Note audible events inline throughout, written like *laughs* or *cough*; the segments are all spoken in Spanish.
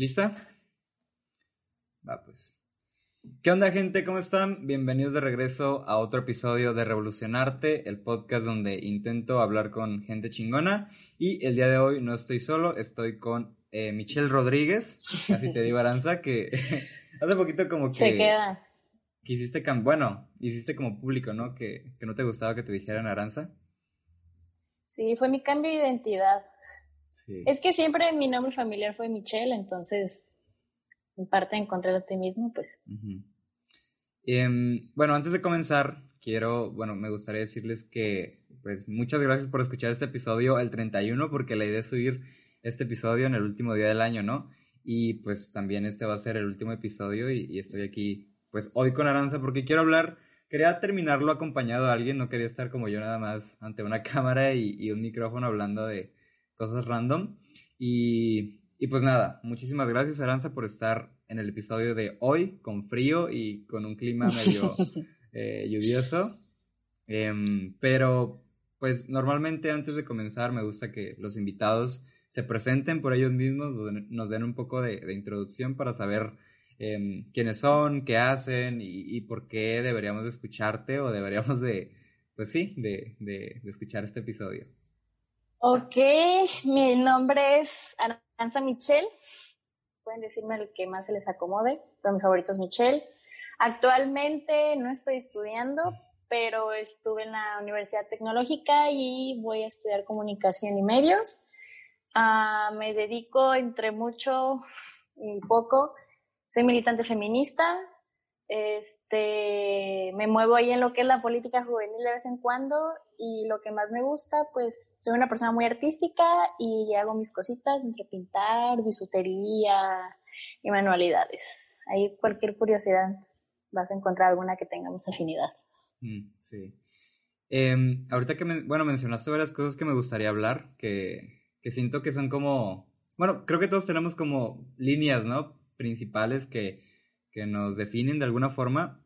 ¿Lista? Va, pues. ¿Qué onda, gente? ¿Cómo están? Bienvenidos de regreso a otro episodio de Revolucionarte, el podcast donde intento hablar con gente chingona. Y el día de hoy no estoy solo, estoy con eh, Michelle Rodríguez, así te digo, Aranza, que *laughs* hace poquito como que... Se queda. Que hiciste, bueno, hiciste como público, ¿no? Que, que no te gustaba que te dijeran Aranza. Sí, fue mi cambio de identidad. Es que siempre mi nombre familiar fue Michelle, entonces, en parte, encontrar a ti mismo, pues. Em, bueno, antes de comenzar, quiero, bueno, me gustaría decirles que, pues, muchas gracias por escuchar este episodio, el 31, porque la idea es subir este episodio en el último día del año, ¿no? Y pues también este va a ser el último episodio y, estoy aquí, pues, hoy con Aranza porque quiero hablar quería terminarlo acompañado de alguien, no quería estar como yo nada más ante una *laughs* cámara y, un micrófono hablando de, cosas random. Y, y pues nada, muchísimas gracias Aranza por estar en el episodio de hoy con frío y con un clima medio *laughs* eh, lluvioso. Em, pero pues normalmente antes de comenzar me gusta que los invitados se presenten por ellos mismos, nos den un poco de, introducción para saber em, quiénes son, qué hacen y, y, por qué deberíamos de escucharte o deberíamos de, pues sí, de, de, de escuchar este episodio. Ok, mi nombre es Aranza Michelle. Pueden decirme el que más se les acomode, pero mi favorito es Michelle. Actualmente no estoy estudiando, pero estuve en la Universidad Tecnológica y voy a estudiar comunicación y medios. Ah, me dedico entre mucho y poco. Soy militante feminista, este, me muevo ahí en lo que es la política juvenil de vez en cuando y lo que más me gusta, pues soy una persona muy artística y hago mis cositas entre pintar, bisutería y manualidades. Ahí cualquier curiosidad vas a encontrar alguna que tengamos afinidad. Mm, sí. Em, ahorita que, bueno, mencionaste varias cosas que me gustaría hablar, que, que siento que son como, bueno, creo que todos tenemos como líneas, ¿no? Principales que que nos definen de alguna forma.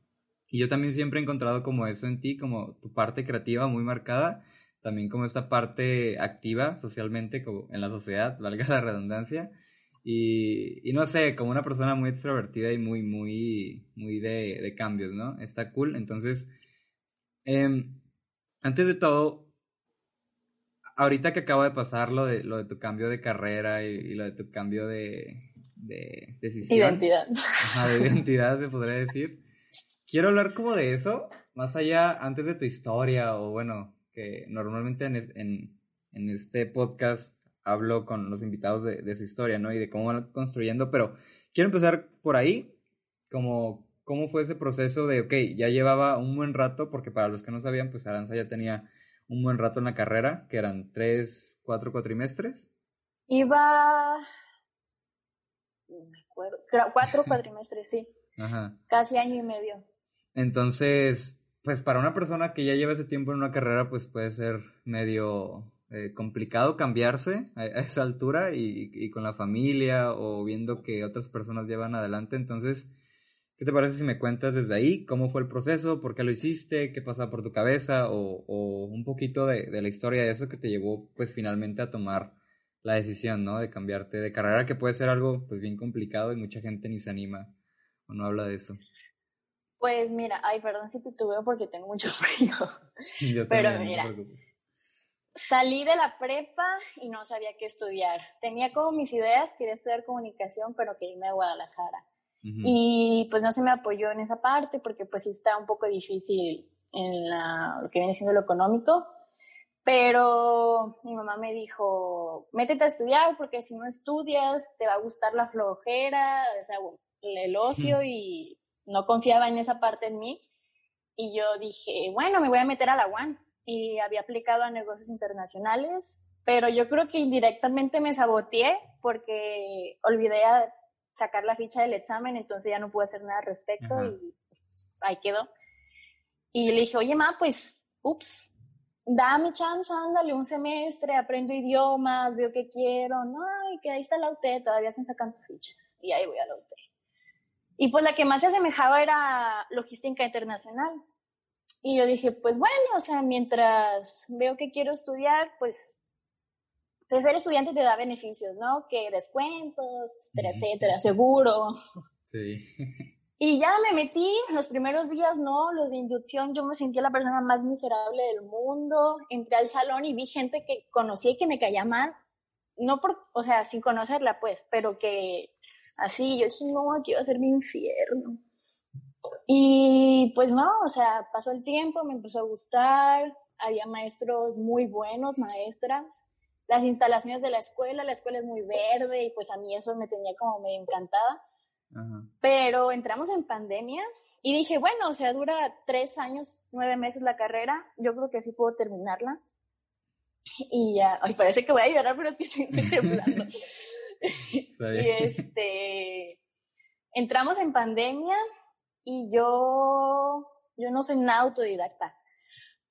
Y yo también siempre he encontrado como eso en ti, como tu parte creativa muy marcada, también como esta parte activa socialmente, como en la sociedad, *laughs* valga la redundancia. Y, no sé, como una persona muy extrovertida y muy, muy, muy de, de cambios, ¿no? Está cool. Entonces, em, antes de todo, ahorita que acaba de pasar lo de, lo de tu cambio de carrera y lo de tu cambio de, de decisión. Identidad. Ajá, de identidad, se podría decir. Quiero hablar como de eso, más allá, antes de tu historia, o bueno, que normalmente en, en, este podcast hablo con los invitados de, de, su historia, ¿no? Y de cómo van construyendo, pero quiero empezar por ahí, como cómo fue ese proceso de, ok, ya llevaba un buen rato, porque para los que no sabían, pues Aranza ya tenía un buen rato en la carrera, que eran tres, cuatro cuatrimestres. Iba me acuerdo, cuatro *laughs* cuatrimestres, sí. Ajá. Casi año y medio. Entonces, pues para una persona que ya lleva ese tiempo en una carrera, pues puede ser medio eh, complicado cambiarse a, esa altura y, y, con la familia o viendo que otras personas llevan adelante. Entonces, ¿qué te parece si me cuentas desde ahí cómo fue el proceso, por qué lo hiciste, qué pasaba por tu cabeza o, o un poquito de, de, la historia de eso que te llevó pues finalmente a tomar la decisión, ¿no? De cambiarte de carrera, que puede ser algo pues bien complicado y mucha gente ni se anima o no habla de eso. Pues mira, ay, perdón si titubeo porque tengo mucho *laughs* frío. Yo Pero mira, salí de la prepa y no sabía qué estudiar. Tenía como mis ideas, quería estudiar comunicación, pero que irme a Guadalajara. Y pues no se me apoyó en esa parte porque pues sí está un poco difícil en la, lo que viene siendo lo económico. Pero mi mamá me dijo, métete a estudiar porque si no estudias te va a gustar la flojera, o sea, el ocio y no confiaba en esa parte en mí. Y yo dije, bueno, me voy a meter a la UAN. Y había aplicado a negocios internacionales, pero yo creo que indirectamente me saboteé porque olvidé sacar la ficha del examen, entonces ya no pude hacer nada al respecto y ahí quedó. Y le dije, oye, ma, pues, ups, dame chance, ándale un semestre, aprendo idiomas, veo que quiero, no, y que ahí está la UT, todavía están sacando ficha, y ahí voy a la UT. Y pues la que más se asemejaba era logística internacional. Y yo dije, pues bueno, o sea, mientras veo que quiero estudiar, pues pues ser estudiante te da beneficios, ¿no? Que descuentos, etcétera, etcétera, seguro. Sí. *laughs* Y ya me metí, los primeros días, no, los de inducción, yo me sentía la persona más miserable del mundo. Entré al salón y vi gente que conocía y que me caía mal. No por, o sea, sin conocerla, pues, pero que así, yo dije, no, aquí va a ser mi infierno. Y pues no, o sea, pasó el tiempo, me empezó a gustar, había maestros muy buenos, maestras. Las instalaciones de la escuela, la escuela es muy verde y pues a mí eso me tenía como medio encantada. Pero entramos en pandemia y dije, bueno, o sea, dura tres años, nueve meses la carrera, yo creo que sí puedo terminarla. Y ya, ay, parece que voy a llorar, pero es que *laughs* estoy temblando. *laughs* y este, entramos en pandemia y yo, yo no soy nada autodidacta.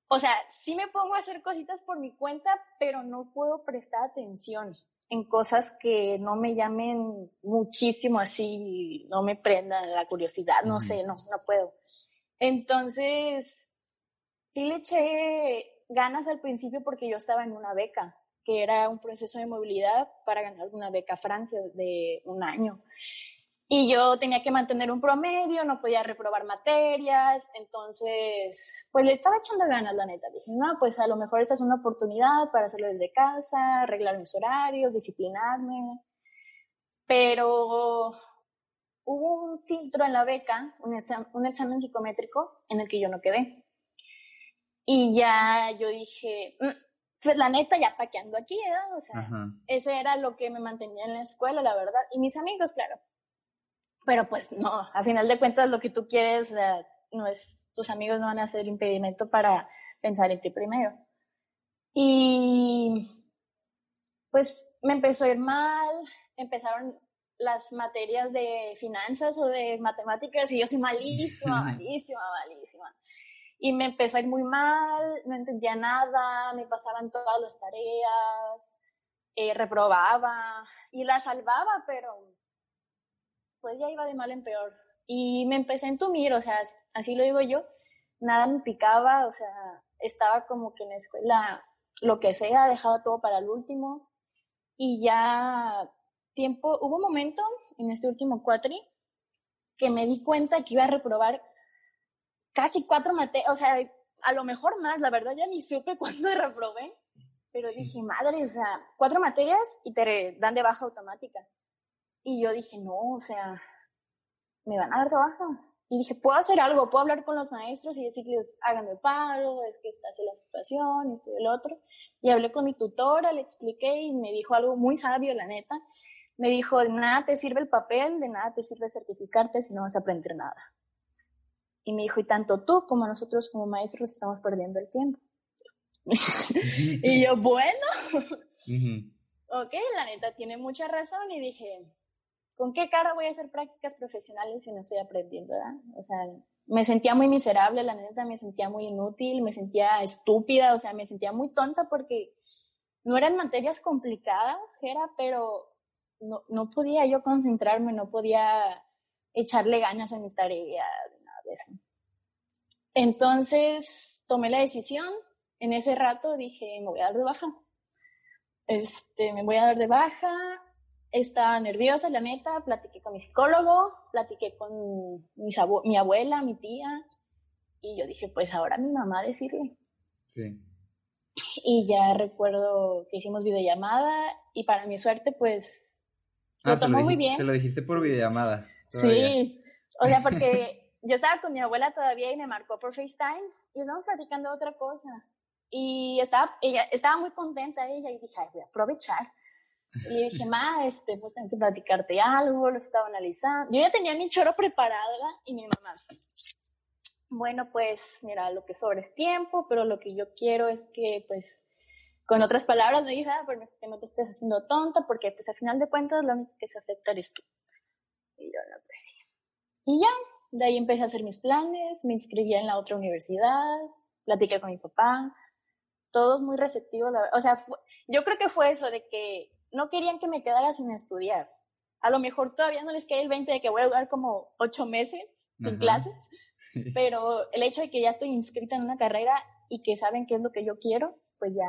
O sea, sí me pongo a hacer cositas por mi cuenta, pero no puedo prestar atención en cosas que no me llamen muchísimo así, no me prendan la curiosidad, no sé, no, no puedo. Entonces, sí le eché ganas al principio porque yo estaba en una beca, que era un proceso de movilidad para ganar una beca a Francia de un año. Y yo tenía que mantener un promedio, no podía reprobar materias, entonces, pues le estaba echando ganas, la neta. Dije, no, pues a lo mejor esta es una oportunidad para hacerlo desde casa, arreglar mis horarios, disciplinarme. Pero hubo un filtro en la beca, un, un examen psicométrico en el que yo no quedé. Y ya yo dije, mm, pues la neta, ya paqueando aquí, ¿eh? O sea, ese era lo que me mantenía en la escuela, la verdad. Y mis amigos, claro, pero pues no, a final de cuentas lo que tú quieres, no es, tus amigos no van a ser impedimento para pensar en ti primero. Y pues me empezó a ir mal, empezaron las materias de finanzas o de matemáticas y yo soy malísima, malísima, malísima. Y me empezó a ir muy mal, no entendía nada, me pasaban todas las tareas, eh, reprobaba y la salvaba, pero pues ya iba de mal en peor. Y me empecé a entumir, o sea, así lo digo yo, nada me picaba, o sea, estaba como que en la escuela, lo que sea, dejaba todo para el último. Y ya tiempo, hubo un momento en este último cuatri que me di cuenta que iba a reprobar casi cuatro materias, o sea, a lo mejor más, la verdad ya ni supe *laughs* cuándo reprobé, pero dije, madre, o sea, cuatro materias y te dan de baja automática. Y yo dije, no, o sea, me van a dar trabajo. Y dije, puedo hacer algo, puedo hablar con los maestros y decirles, háganme paro, es que está así la situación, esto y el otro. Y hablé con mi tutora, le expliqué y me dijo algo muy sabio, la neta. Me dijo, de nada te sirve el papel, de nada te sirve certificarte si no vas a aprender nada. Y me dijo, y tanto tú como nosotros como maestros estamos perdiendo el tiempo. *laughs* y yo, bueno, ok, la neta tiene mucha razón y dije, ¿con qué cara voy a hacer prácticas profesionales si no estoy aprendiendo? ¿verdad? O sea, me sentía muy miserable, la neta, me sentía muy inútil, me sentía estúpida, o sea, me sentía muy tonta porque no eran materias complicadas, era, pero no, no podía yo concentrarme, no podía echarle ganas a mis tareas, nada de eso. Entonces tomé la decisión, en ese rato dije, me voy a dar de baja. Este, me voy a dar de baja, estaba nerviosa, la neta, platiqué con mi psicólogo, platiqué con mi abuela, mi tía, y yo dije, pues ahora mi mamá decirle. Sí. Y ya recuerdo que hicimos videollamada y para mi suerte, pues, ah, lo tomó muy bien. Se lo dijiste por videollamada. Sí, o sea, porque *laughs* yo estaba con mi abuela todavía y me marcó por FaceTime y estamos platicando otra cosa. Y estaba, ella, estaba muy contenta ella y dije, ay, voy a aprovechar y dije, ma, este, pues tengo que platicarte algo, lo estaba analizando. Yo ya tenía mi choro preparada y mi mamá, bueno, pues mira, lo que sobra es tiempo, pero lo que yo quiero es que, pues, con otras palabras me dije, ah, pero que no te estés haciendo tonta, porque pues al final de cuentas lo único que se afecta eres tú. Y yo, no, pues sí. Y ya, de ahí empecé a hacer mis planes, me inscribí en la otra universidad, platiqué con mi papá, todos muy receptivos, o sea, yo creo que fue eso de que no querían que me quedara sin estudiar. A lo mejor todavía no les cae el 20 de que voy a durar como ocho meses sin clases, pero el hecho de que ya estoy inscrita en una carrera y que saben qué es lo que yo quiero, pues ya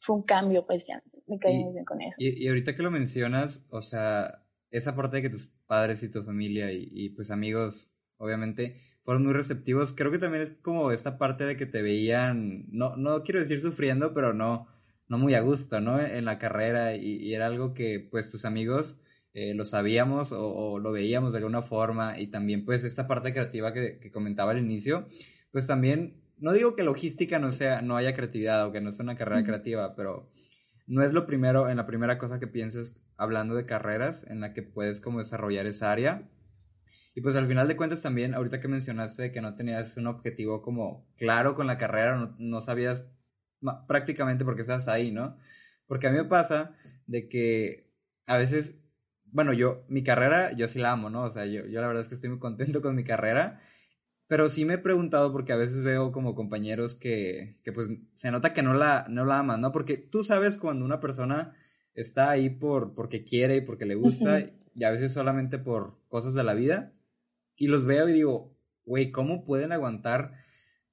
fue un cambio, pues ya me caí muy bien con eso. Y, ahorita que lo mencionas, o sea, esa parte de que tus padres y tu familia y, y pues amigos, obviamente, fueron muy receptivos, creo que también es como esta parte de que te veían, no, no quiero decir sufriendo, pero no, no muy a gusto, ¿no? En la carrera y, era algo que pues tus amigos eh, lo sabíamos o, lo veíamos de alguna forma y también pues esta parte creativa que, que, comentaba al inicio, pues también, no digo que logística no sea, no haya creatividad o que no sea una carrera creativa, pero no es lo primero, en la primera cosa que pienses hablando de carreras en la que puedes como desarrollar esa área. Y pues al final de cuentas también, ahorita que mencionaste que no tenías un objetivo como claro con la carrera, no, no sabías prácticamente porque estás ahí, ¿no? Porque a mí me pasa de que a veces, bueno, yo, mi carrera, yo sí la amo, ¿no? O sea, yo, yo la verdad es que estoy muy contento con mi carrera, pero sí me he preguntado porque a veces veo como compañeros que, que pues se nota que no la, no la aman, ¿no? Porque tú sabes cuando una persona está ahí por, porque quiere y porque le gusta, y a veces solamente por cosas de la vida, y los veo y digo, güey, ¿cómo pueden aguantar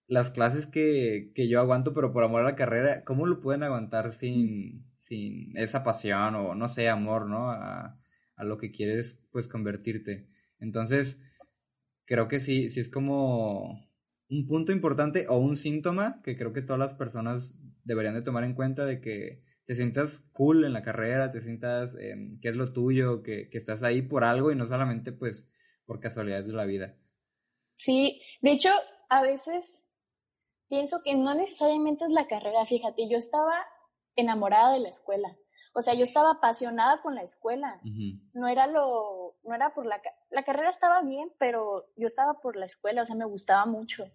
las clases que, que, yo aguanto, pero por amor a la carrera, ¿cómo lo pueden aguantar sin, sin esa pasión o no sé, amor, ¿no? A, a, lo que quieres, pues, convertirte. Entonces, creo que sí, sí es como un punto importante o un síntoma que creo que todas las personas deberían de tomar en cuenta de que te sientas cool en la carrera, te sientas eh, que es lo tuyo, que, que estás ahí por algo y no solamente, pues, por casualidades de la vida. Sí, de hecho, a veces pienso que no necesariamente es la carrera, fíjate, yo estaba enamorada de la escuela. O sea, yo estaba apasionada con la escuela. No era lo, no era por la, la carrera estaba bien, pero yo estaba por la escuela, o sea, me gustaba mucho.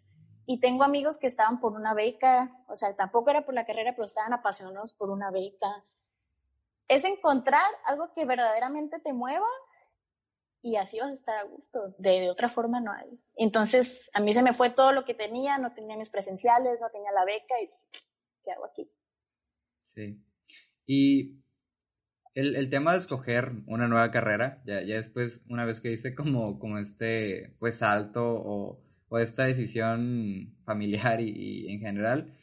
Y tengo amigos que estaban por una beca, o sea, tampoco era por la carrera, pero estaban apasionados por una beca. Es encontrar algo que verdaderamente te mueva y así vas a estar a gusto. De, otra forma no hay. Entonces, a mí se me fue todo lo que tenía, no tenía mis presenciales, no tenía la beca y ¿qué hago aquí? Sí. Y el, el tema de escoger una nueva carrera, ya, ya después, una vez que hice como, como este, pues, salto o, o esta decisión familiar y, en general,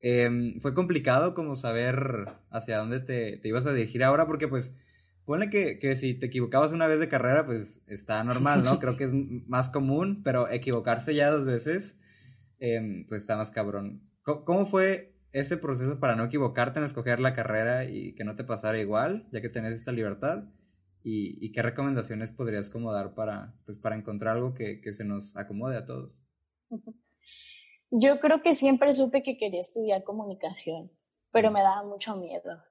em, fue complicado como saber hacia dónde te, te ibas a dirigir ahora, porque pues Pone que, que, si te equivocabas una vez de carrera, pues está normal, ¿no? *laughs* Creo que es más común, pero equivocarse ya dos veces, em, pues está más cabrón. ¿Cómo, fue ese proceso para no equivocarte en escoger la carrera y que no te pasara igual, ya que tenés esta libertad? ¿Y, y qué recomendaciones podrías como dar para, pues, para encontrar algo que, que se nos acomode a todos? Yo creo que siempre supe que quería estudiar comunicación, pero me daba mucho miedo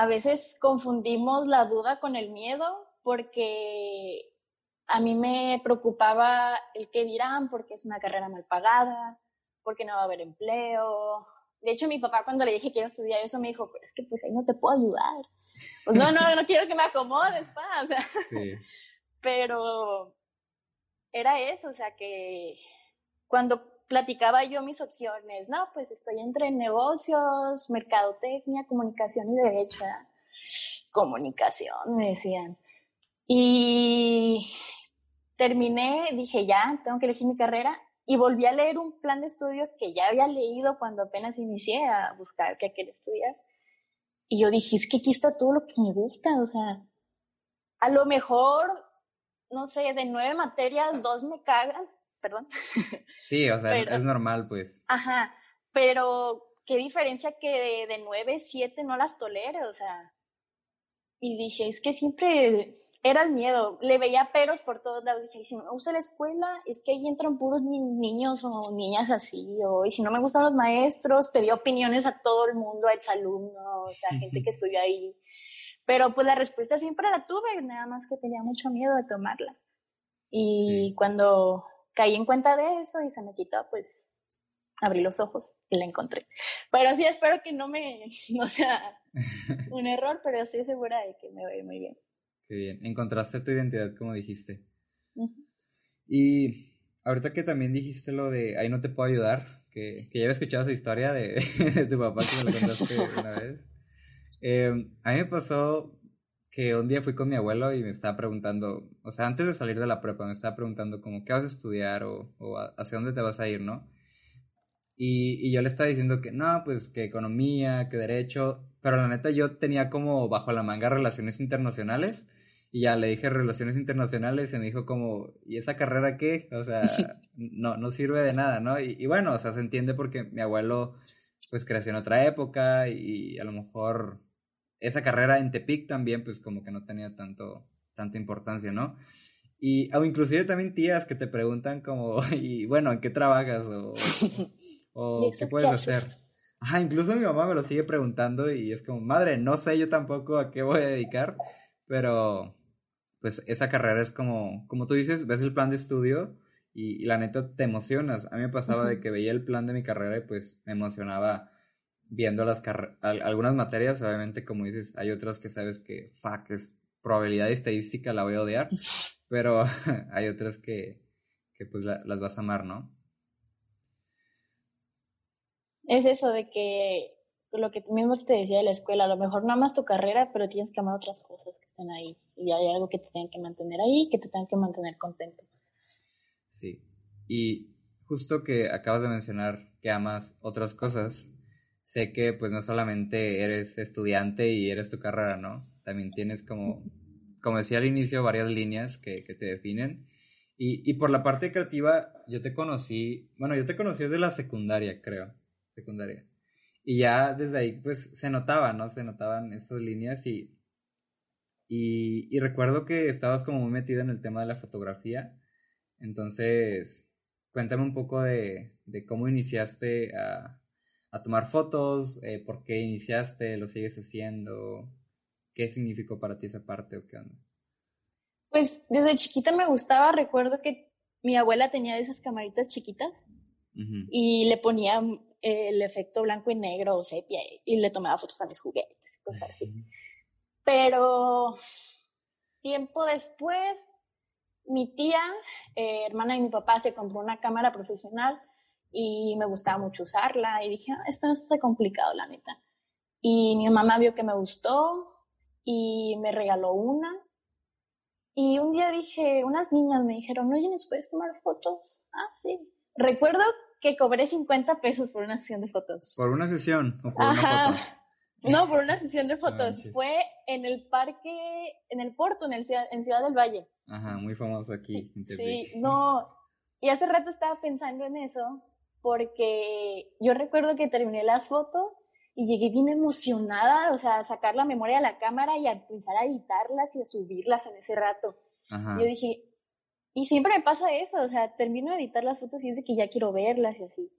a veces confundimos la duda con el miedo porque a mí me preocupaba el qué dirán porque es una carrera mal pagada, porque no va a haber empleo. De hecho, mi papá cuando le dije que quiero estudiar eso me dijo, pero es que pues ahí no te puedo ayudar. Pues no, no, no quiero que me acomodes, pa. sí. Pero era eso, o sea que cuando platicaba yo mis opciones, no, pues estoy entre negocios, mercadotecnia, comunicación y derecho. Comunicación, me decían. Y terminé, dije, ya, tengo que elegir mi carrera y volví a leer un plan de estudios que ya había leído cuando apenas inicié a buscar qué quería estudiar. Y yo dije, es que aquí está todo lo que me gusta, o sea, a lo mejor, no sé, de nueve materias, dos me cagan, perdón. *laughs* Sí, o sea, es normal, pues. Ajá, pero qué diferencia que de, nueve, siete no las tolere, o sea. Y dije, es que siempre era el miedo, le veía peros por todos lados, dije, si no me gusta la escuela, es que ahí entran puros niños o niñas así, o y si no me gustan los maestros, pedí opiniones a todo el mundo, a exalumnos, o sea, gente que estudia ahí. Pero pues la respuesta siempre la tuve, nada más que tenía mucho miedo de tomarla. Y cuando caí en cuenta de eso y se me quitó, pues abrí los ojos y la encontré. Pero sí espero que no me, *laughs* no sea *laughs* un error, pero estoy segura de que me va a ir muy bien. Qué bien, encontraste tu identidad como dijiste. Y ahorita que también dijiste lo de ahí no te puedo ayudar, que, que ya había escuchado esa historia de, *laughs* tu papá que me lo contaste una vez. Eh, a mí me pasó que un día fui con mi abuelo y me estaba preguntando, o sea, antes de salir de la prepa, me estaba preguntando como, ¿qué vas a estudiar o, o hacia dónde te vas a ir, no? Y, y yo le estaba diciendo que no, pues que economía, que derecho, pero la neta yo tenía como bajo la manga relaciones internacionales y ya le dije relaciones internacionales y me dijo como, ¿y esa carrera qué? O sea, *laughs* no, no sirve de nada, ¿no? Y, bueno, o sea, se entiende porque mi abuelo pues creció en otra época y a lo mejor esa carrera en Tepic también pues como que no tenía tanto, tanta importancia, ¿no? Y o inclusive también tías que te preguntan como, *laughs* y bueno, ¿en qué trabajas? O, *laughs* o ¿qué puedes hacer? Ajá, incluso mi mamá me lo sigue preguntando y es como, madre, no sé yo tampoco a qué voy a dedicar, pero pues esa carrera es como, como tú dices, ves el plan de estudio y, la neta te emocionas. A mí me pasaba de que veía el plan de mi carrera y pues me emocionaba viendo las algunas materias, obviamente como dices, hay otras que sabes que, fuck, es probabilidad estadística, la voy a odiar, *laughs* pero *laughs* hay otras que, que pues las vas a amar, ¿no? Es eso de que lo que tú mismo te decía de la escuela, a lo mejor no amas tu carrera, pero tienes que amar otras cosas que están ahí. Y hay algo que te tengan que mantener ahí, que te tengan que mantener contento. Sí. Y justo que acabas de mencionar que amas otras cosas, sé que pues no solamente eres estudiante y eres tu carrera, ¿no? También tienes como, como decía al inicio, varias líneas que, que te definen. Y, y por la parte creativa, yo te conocí, bueno, yo te conocí desde la secundaria, creo, secundaria. Y ya desde ahí, pues, se notaba, ¿no? Se notaban estas líneas y, y, y recuerdo que estabas como muy metida en el tema de la fotografía. Entonces, cuéntame un poco de, de cómo iniciaste a, a tomar fotos, eh, por qué iniciaste, lo sigues haciendo, qué significó para ti esa parte o qué onda. Pues desde chiquita me gustaba, recuerdo que mi abuela tenía esas camaritas chiquitas y le ponía el efecto blanco y negro o sepia y le tomaba fotos a mis juguetes y cosas así. Pero tiempo después, mi tía, eh, hermana de mi papá, se compró una cámara profesional y me gustaba mucho usarla y dije, ah, esto no está complicado, la neta. Y mi mamá vio que me gustó y me regaló una. Y un día dije, unas niñas me dijeron, oye, ¿nos puedes tomar fotos? Ah, sí. Recuerdo que cobré 50 pesos por una sesión de fotos. ¿Por una sesión o por una foto? *laughs* No, por una sesión de fotos. Fue en el parque, en el puerto, en, el, en Ciudad del Valle. Ajá, muy famoso aquí. Sí, sí, no. Y hace rato estaba pensando en eso, porque yo recuerdo que terminé las fotos y llegué bien emocionada, o sea, a sacar la memoria de la cámara y a empezar a editarlas y a subirlas en ese rato. Ajá. Yo dije, y siempre me pasa eso, o sea, termino de editar las fotos y es de que ya quiero verlas y así.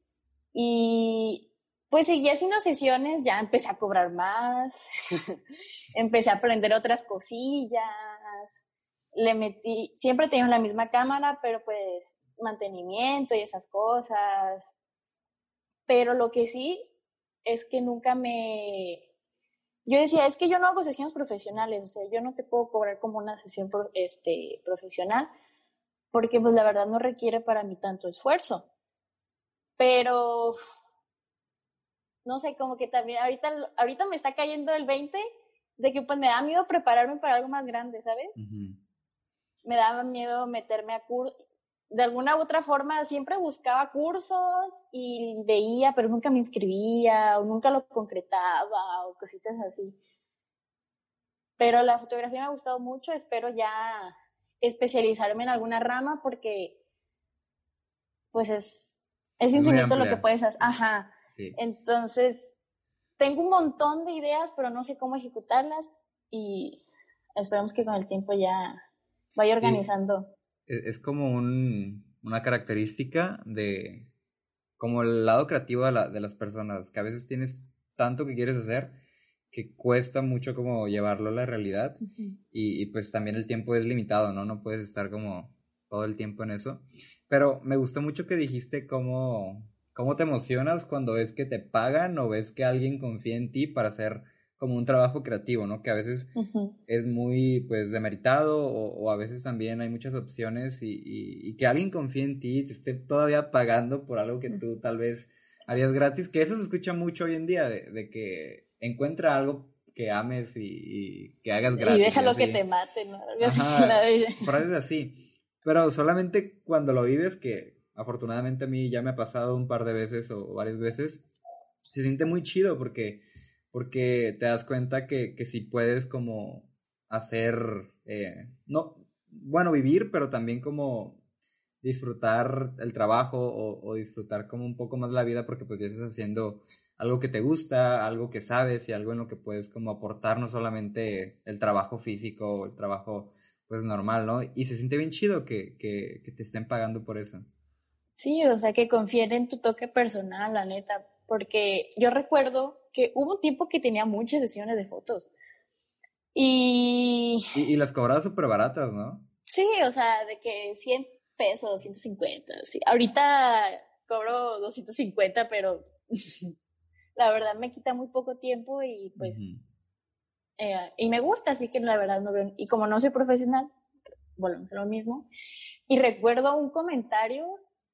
Y pues seguí haciendo sesiones, ya empecé a cobrar más, *laughs* empecé a aprender otras cosillas, le metí, siempre tenía la misma cámara, pero pues mantenimiento y esas cosas. Pero lo que sí es que nunca me... Yo decía, es que yo no hago sesiones profesionales, o sea, yo no te puedo cobrar como una sesión este, profesional, porque pues la verdad no requiere para mí tanto esfuerzo. Pero, no sé, como que también ahorita, ahorita me está cayendo el 20 de que pues me da miedo prepararme para algo más grande, ¿sabes? Me daba miedo meterme a curso. De alguna u otra forma siempre buscaba cursos y veía, pero nunca me inscribía o nunca lo concretaba o cositas así. Pero la fotografía me ha gustado mucho, espero ya especializarme en alguna rama porque pues es, es infinito lo que puedes hacer. Ajá. Entonces, tengo un montón de ideas, pero no sé cómo ejecutarlas y esperamos que con el tiempo ya vaya organizando. Es, como un, una característica de como el lado creativo de, la, de las personas, que a veces tienes tanto que quieres hacer que cuesta mucho como llevarlo a la realidad y, pues también el tiempo es limitado, ¿no? No puedes estar como todo el tiempo en eso. Pero me gustó mucho que dijiste cómo, cómo te emocionas cuando ves que te pagan o ves que alguien confía en ti para hacer como un trabajo creativo, ¿no? Que a veces es muy, pues, demeritado o, a veces también hay muchas opciones y, y, que alguien confíe en ti y te esté todavía pagando por algo que tú tal vez harías gratis, que eso se escucha mucho hoy en día, de, de que encuentra algo que ames y, que hagas gratis. Y déjalo que te mate, ¿no? frases así. Pero solamente cuando lo vives que afortunadamente a mí ya me ha pasado un par de veces o varias veces, se siente muy chido porque, porque te das cuenta que, que si puedes como hacer, eh, no, bueno, vivir, pero también como disfrutar el trabajo o, disfrutar como un poco más la vida porque pues ya estás haciendo algo que te gusta, algo que sabes y algo en lo que puedes como aportar no solamente el trabajo físico o el trabajo pues normal, ¿no? Y se siente bien chido que, que, que te estén pagando por eso. Sí, o sea, que confíen en tu toque personal, la neta, porque yo recuerdo que hubo un tiempo que tenía muchas sesiones de fotos. Y... Y, las cobraba súper baratas, ¿no? Sí, o sea, de que 100 pesos, 150. Sí. Ahorita cobro 250, pero *laughs* la verdad me quita muy poco tiempo y pues... Eh, y me gusta, así que la verdad no veo... Y como no soy profesional, bueno, lo mismo. Y recuerdo un comentario,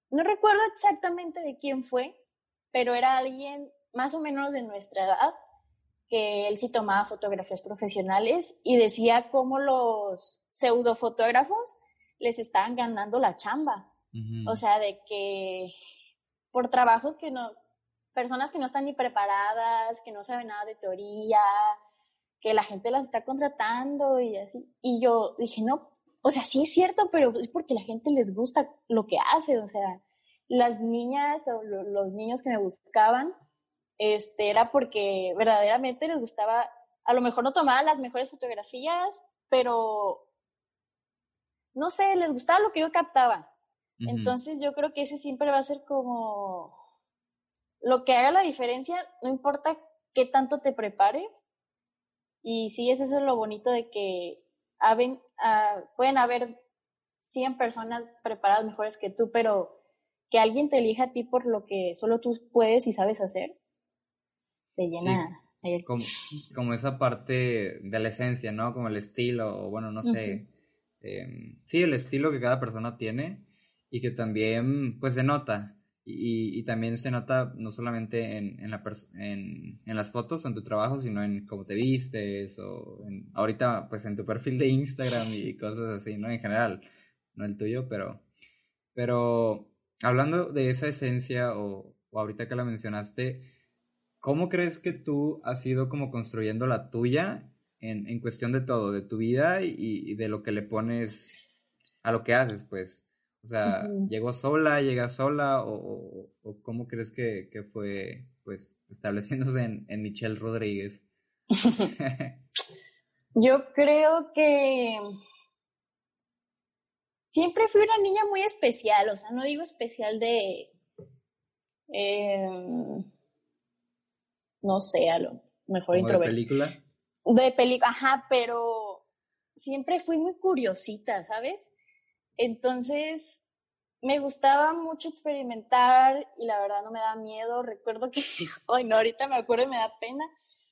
no recuerdo exactamente de quién fue, pero era alguien más o menos de nuestra edad, que él sí tomaba fotografías profesionales y decía cómo los pseudofotógrafos les estaban ganando la chamba. O sea, de que por trabajos que no, personas que no están ni preparadas, que no saben nada de teoría, que la gente las está contratando y así. Y yo dije, no, o sea, sí es cierto, pero es porque la gente les gusta lo que hace, o sea, las niñas o los niños que me buscaban, este, era porque verdaderamente les gustaba, a lo mejor no tomaban las mejores fotografías, pero no sé, les gustaba lo que yo captaba. Entonces yo creo que ese siempre va a ser como lo que haga la diferencia, no importa qué tanto te prepares. Y sí, eso es lo bonito de que ah, pueden haber 100 personas preparadas mejores que tú, pero que alguien te elija a ti por lo que solo tú puedes y sabes hacer, te llena. como, esa parte de la esencia, ¿no? Como el estilo, o bueno, no sé. Em, sí, el estilo que cada persona tiene y que también, pues, se nota. Y, y también se nota no solamente en, en, la en, en, las fotos o en tu trabajo, sino en cómo te vistes o en, ahorita, pues, en tu perfil de Instagram y *laughs* cosas así, ¿no? En general, no el tuyo, pero, pero hablando de esa esencia o, o ahorita que la mencionaste, ¿cómo crees que tú has ido como construyendo la tuya en, en cuestión de todo, de tu vida y, de lo que le pones a lo que haces, pues? O sea, ¿llegó sola, llega sola o, o, cómo crees que, que, fue, pues, estableciéndose en, en Michelle Rodríguez? *laughs* Yo creo que siempre fui una niña muy especial, o sea, no digo especial de, em, no sé, a lo mejor introvertida. ¿De película? De película, ajá, pero siempre fui muy curiosita, ¿sabes? Entonces, me gustaba mucho experimentar y la verdad no me da miedo. Recuerdo que, *laughs* ay no, ahorita me acuerdo y me da pena,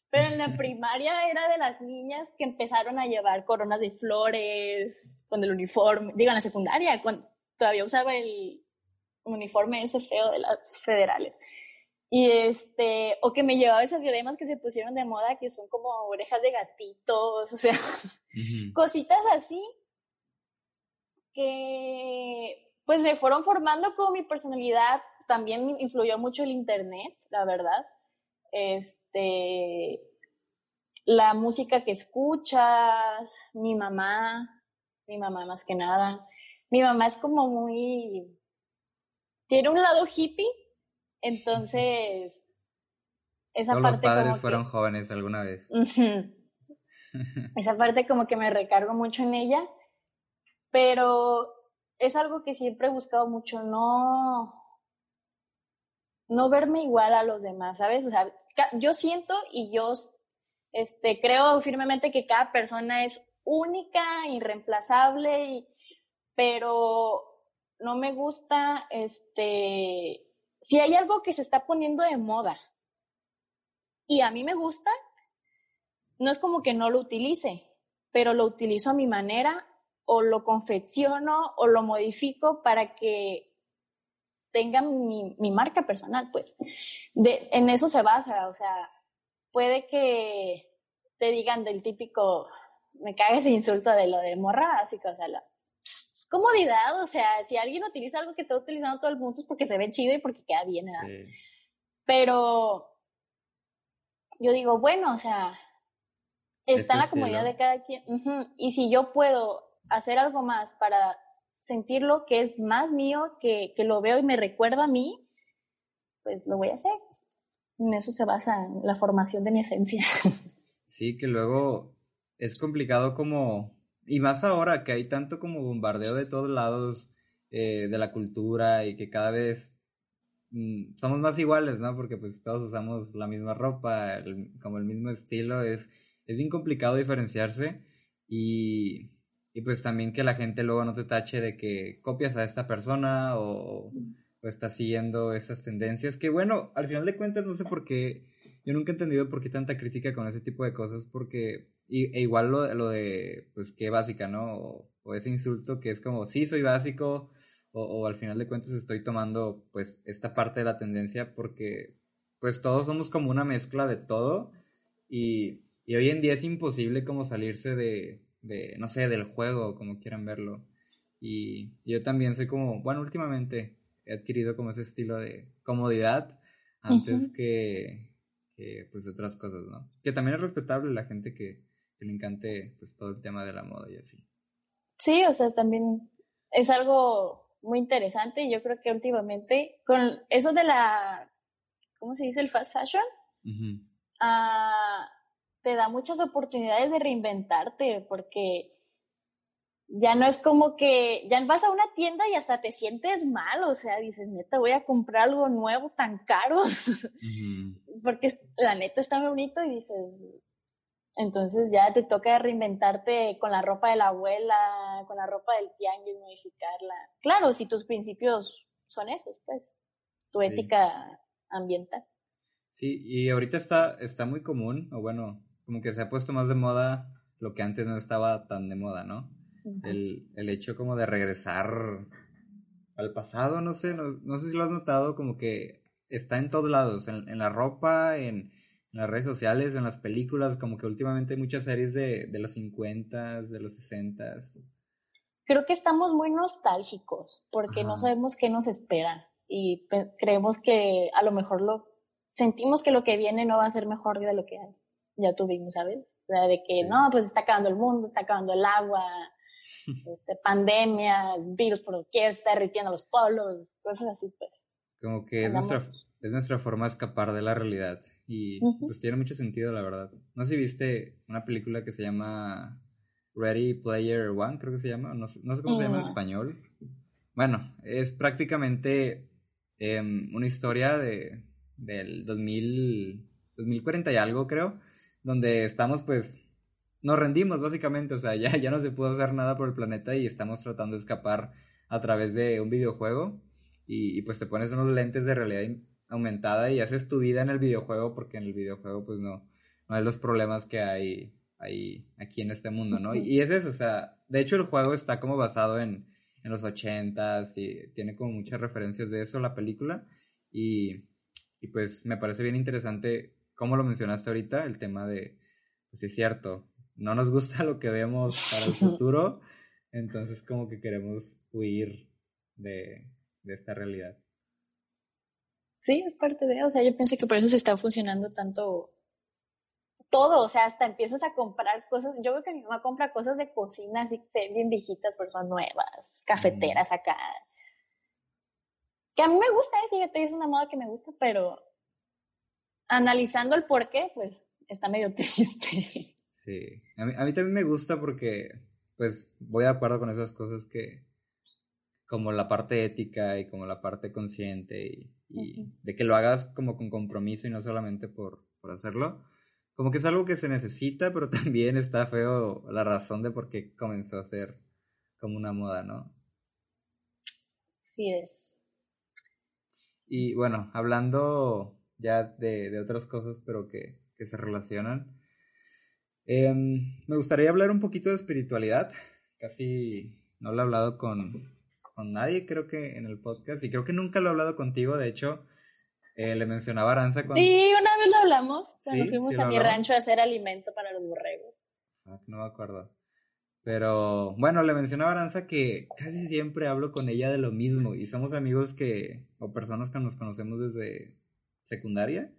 pero en la *laughs* primaria era de las niñas que empezaron a llevar coronas de flores con el uniforme, digo, en la secundaria, cuando todavía usaba el uniforme ese feo de las federales. Y este, o que me llevaba esas diademas que se pusieron de moda, que son como orejas de gatitos, *laughs* o sea, cositas así, que pues me fueron formando como mi personalidad. También influyó mucho el internet, la verdad. Este, la música que escuchas, mi mamá, mi mamá más que nada. Mi mamá es como muy, tiene un lado hippie, entonces, esa Todos parte... Los padres fueron jóvenes alguna vez. *laughs* esa parte como que me recargo mucho en ella, pero es algo que siempre he buscado mucho, no, no verme igual a los demás, ¿sabes? O sea, yo siento y yo este, creo firmemente que cada persona es única, irreemplazable, pero no me gusta este si hay algo que se está poniendo de moda y a mí me gusta, no es como que no lo utilice, pero lo utilizo a mi manera o lo confecciono o lo modifico para que tenga mi, marca personal, pues. En eso se basa, o sea, puede que te digan del típico, me caga ese insulto de lo de morra, así que, o sea, es comodidad, o sea, si alguien utiliza algo que está utilizando todo el mundo es porque se ve chido y porque queda bien, ¿verdad? Pero yo digo, bueno, o sea, está en la comodidad de cada quien. Y si yo puedo hacer algo más para sentirlo que es más mío, que, que lo veo y me recuerda a mí, pues lo voy a hacer. En eso se basa la formación de mi esencia. *laughs* Sí, que luego es complicado como, y más ahora que hay tanto como bombardeo de todos lados eh, de la cultura y que cada vez mm, somos más iguales, ¿no? Porque pues todos usamos la misma ropa, como el mismo estilo, es, es bien complicado diferenciarse y, y pues también que la gente luego no te tache de que copias a esta persona o está siguiendo esas tendencias, que bueno, al final de cuentas no sé por qué, yo nunca he entendido por qué tanta crítica con ese tipo de cosas, porque e igual lo, lo de, pues, qué básica, ¿no? O, ese insulto que es como, sí, soy básico, o, al final de cuentas estoy tomando, pues, esta parte de la tendencia porque, pues, todos somos como una mezcla de todo y, y hoy en día es imposible como salirse de, de, no sé, del juego, como quieran verlo. Y yo también soy como, bueno, últimamente he adquirido como ese estilo de comodidad antes que, que, pues otras cosas, ¿no? Que también es respetable la gente que, que, le encante pues todo el tema de la moda y así. Sí, o sea, también es algo muy interesante y yo creo que últimamente con eso de la, ¿cómo se dice? El fast fashion, ah, te da muchas oportunidades de reinventarte porque ya no es como que ya vas a una tienda y hasta te sientes mal, o sea, dices, neta, voy a comprar algo nuevo tan caro, *laughs* porque la neta está muy bonito y dices, entonces ya te toca reinventarte con la ropa de la abuela, con la ropa del tianguis, modificarla. Claro, si tus principios son esos, pues, tu ética ambiental. Sí, y ahorita está, está muy común, o bueno, como que se ha puesto más de moda lo que antes no estaba tan de moda, ¿no? el, el, hecho como de regresar al pasado, no sé, no, sé si lo has notado, como que está en todos lados, en, la ropa, en, las redes sociales, en las películas, como que últimamente hay muchas series de, de los 50, de los 60. Creo que estamos muy nostálgicos porque no sabemos qué nos espera y creemos que a lo mejor lo sentimos que lo que viene no va a ser mejor de lo que ya tuvimos, ¿sabes? O sea, de que no, pues está acabando el mundo, está acabando el agua, *laughs* este, pandemia, virus por que está derritiendo los polos, cosas así, pues. Como que es nuestra, es nuestra forma de escapar de la realidad y pues tiene mucho sentido, la verdad. No sé si viste una película que se llama Ready Player One, creo que se llama, no, sé cómo se llama en mm. español. Bueno, es prácticamente em, una historia de, del 2000, 2040 y algo, creo, donde estamos pues nos rendimos básicamente, o sea, ya, ya no se pudo hacer nada por el planeta y estamos tratando de escapar a través de un videojuego y, pues te pones unos lentes de realidad aumentada y haces tu vida en el videojuego porque en el videojuego pues no, no hay los problemas que hay, hay aquí en este mundo, ¿no? Y, es eso, o sea, de hecho el juego está como basado en, en los ochentas y tiene como muchas referencias de eso la película y, y pues me parece bien interesante cómo lo mencionaste ahorita, el tema de, pues es cierto, no nos gusta *laughs* lo que vemos para el *laughs* futuro, entonces como que queremos huir de, esta realidad. Sí, es parte de, o sea, yo pienso que por eso se está funcionando tanto todo, o sea, hasta empiezas a comprar cosas, yo creo que mi mamá compra cosas de cocina así que bien viejitas, pero son nuevas, cafeteras acá. Que a mí me gusta, eh, fíjate, es una moda que me gusta, pero analizando el por qué, pues está medio *laughs* triste. Sí, a mí, a mí también me gusta porque, pues, voy de acuerdo con esas cosas que, como la parte ética y como la parte consciente y, de que lo hagas como con compromiso y no solamente por, por, hacerlo. Como que es algo que se necesita, pero *laughs* también está feo la razón de por qué comenzó a ser como una moda, ¿no? Sí es. Y bueno, hablando ya de, de otras cosas, pero que, que se relacionan, Em, me gustaría hablar un poquito de espiritualidad. Casi no lo he hablado con, nadie, creo que en el podcast, y creo que nunca lo he hablado contigo. De hecho, eh, le mencionaba a Aranza cuando... Sí, una vez lo hablamos, cuando fuimos a mi rancho a hacer alimento para los borregos. no me acuerdo. Pero bueno, le mencionaba a Aranza que casi siempre hablo con ella de lo mismo y somos amigos que, o personas que nos conocemos desde secundaria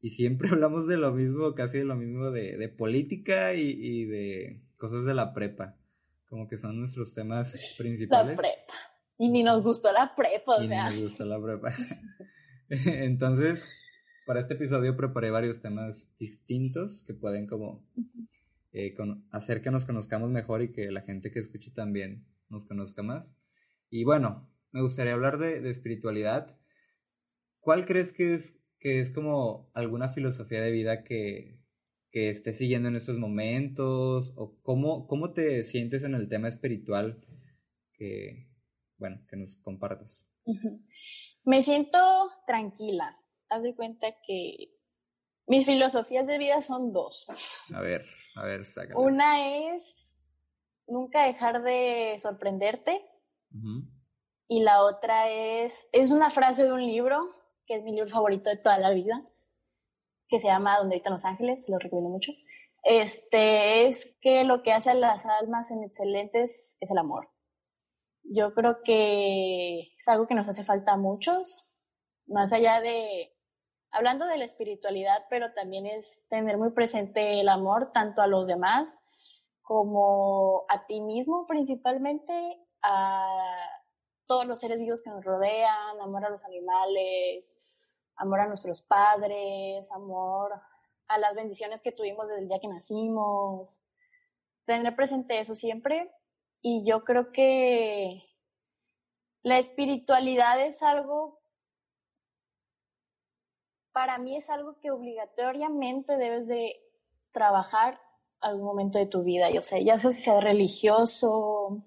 y siempre *laughs* hablamos de lo mismo, casi de lo mismo de, política y, de cosas de la prepa, como que son nuestros temas principales. La prepa. *laughs* Y ni nos gustó la prepa, o y sea. Ni nos gustó la prepa. *laughs* Entonces, para este episodio preparé varios temas distintos que pueden como eh, hacer que nos conozcamos mejor y que la gente que escuche también nos conozca más. Y bueno, me gustaría hablar de, espiritualidad. ¿Cuál crees que es, que es como alguna filosofía de vida que, que estés siguiendo en estos momentos? ¿O cómo, cómo te sientes en el tema espiritual que, bueno, que nos compartas? Me siento tranquila. Haz de cuenta que mis filosofías de vida son dos. A ver. A ver, Una es nunca dejar de sorprenderte. Y la otra es, es una frase de un libro, que es mi libro favorito de toda la vida, que se llama Donde habitan los ángeles, lo recomiendo mucho. Este es que lo que hace a las almas en excelentes es el amor. Yo creo que es algo que nos hace falta a muchos, más allá de hablando de la espiritualidad, pero también es tener muy presente el amor tanto a los demás como a ti mismo principalmente, a todos los seres vivos que nos rodean, amor a los animales, amor a nuestros padres, amor a las bendiciones que tuvimos desde el día que nacimos, tener presente eso siempre. Y yo creo que la espiritualidad es algo para mí es algo que obligatoriamente debes de trabajar algún momento de tu vida. Yo sé, ya sé si sea religioso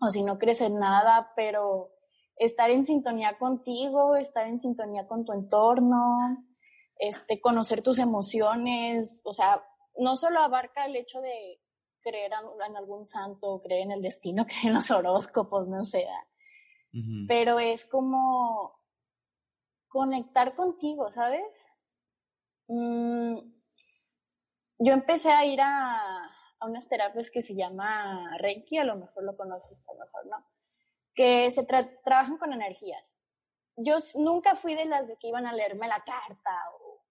o si no crees en nada, pero estar en sintonía contigo, estar en sintonía con tu entorno, este, conocer tus emociones, o sea, no solo abarca el hecho de creer en algún santo, creer en el destino, *laughs* creer en los horóscopos, no sé, pero es como conectar contigo, ¿sabes? Mm, yo empecé a ir a, unas terapias que se llama Reiki, a lo mejor lo conoces, a lo mejor no, que se trabajan con energías. Yo nunca fui de las de que iban a leerme la carta o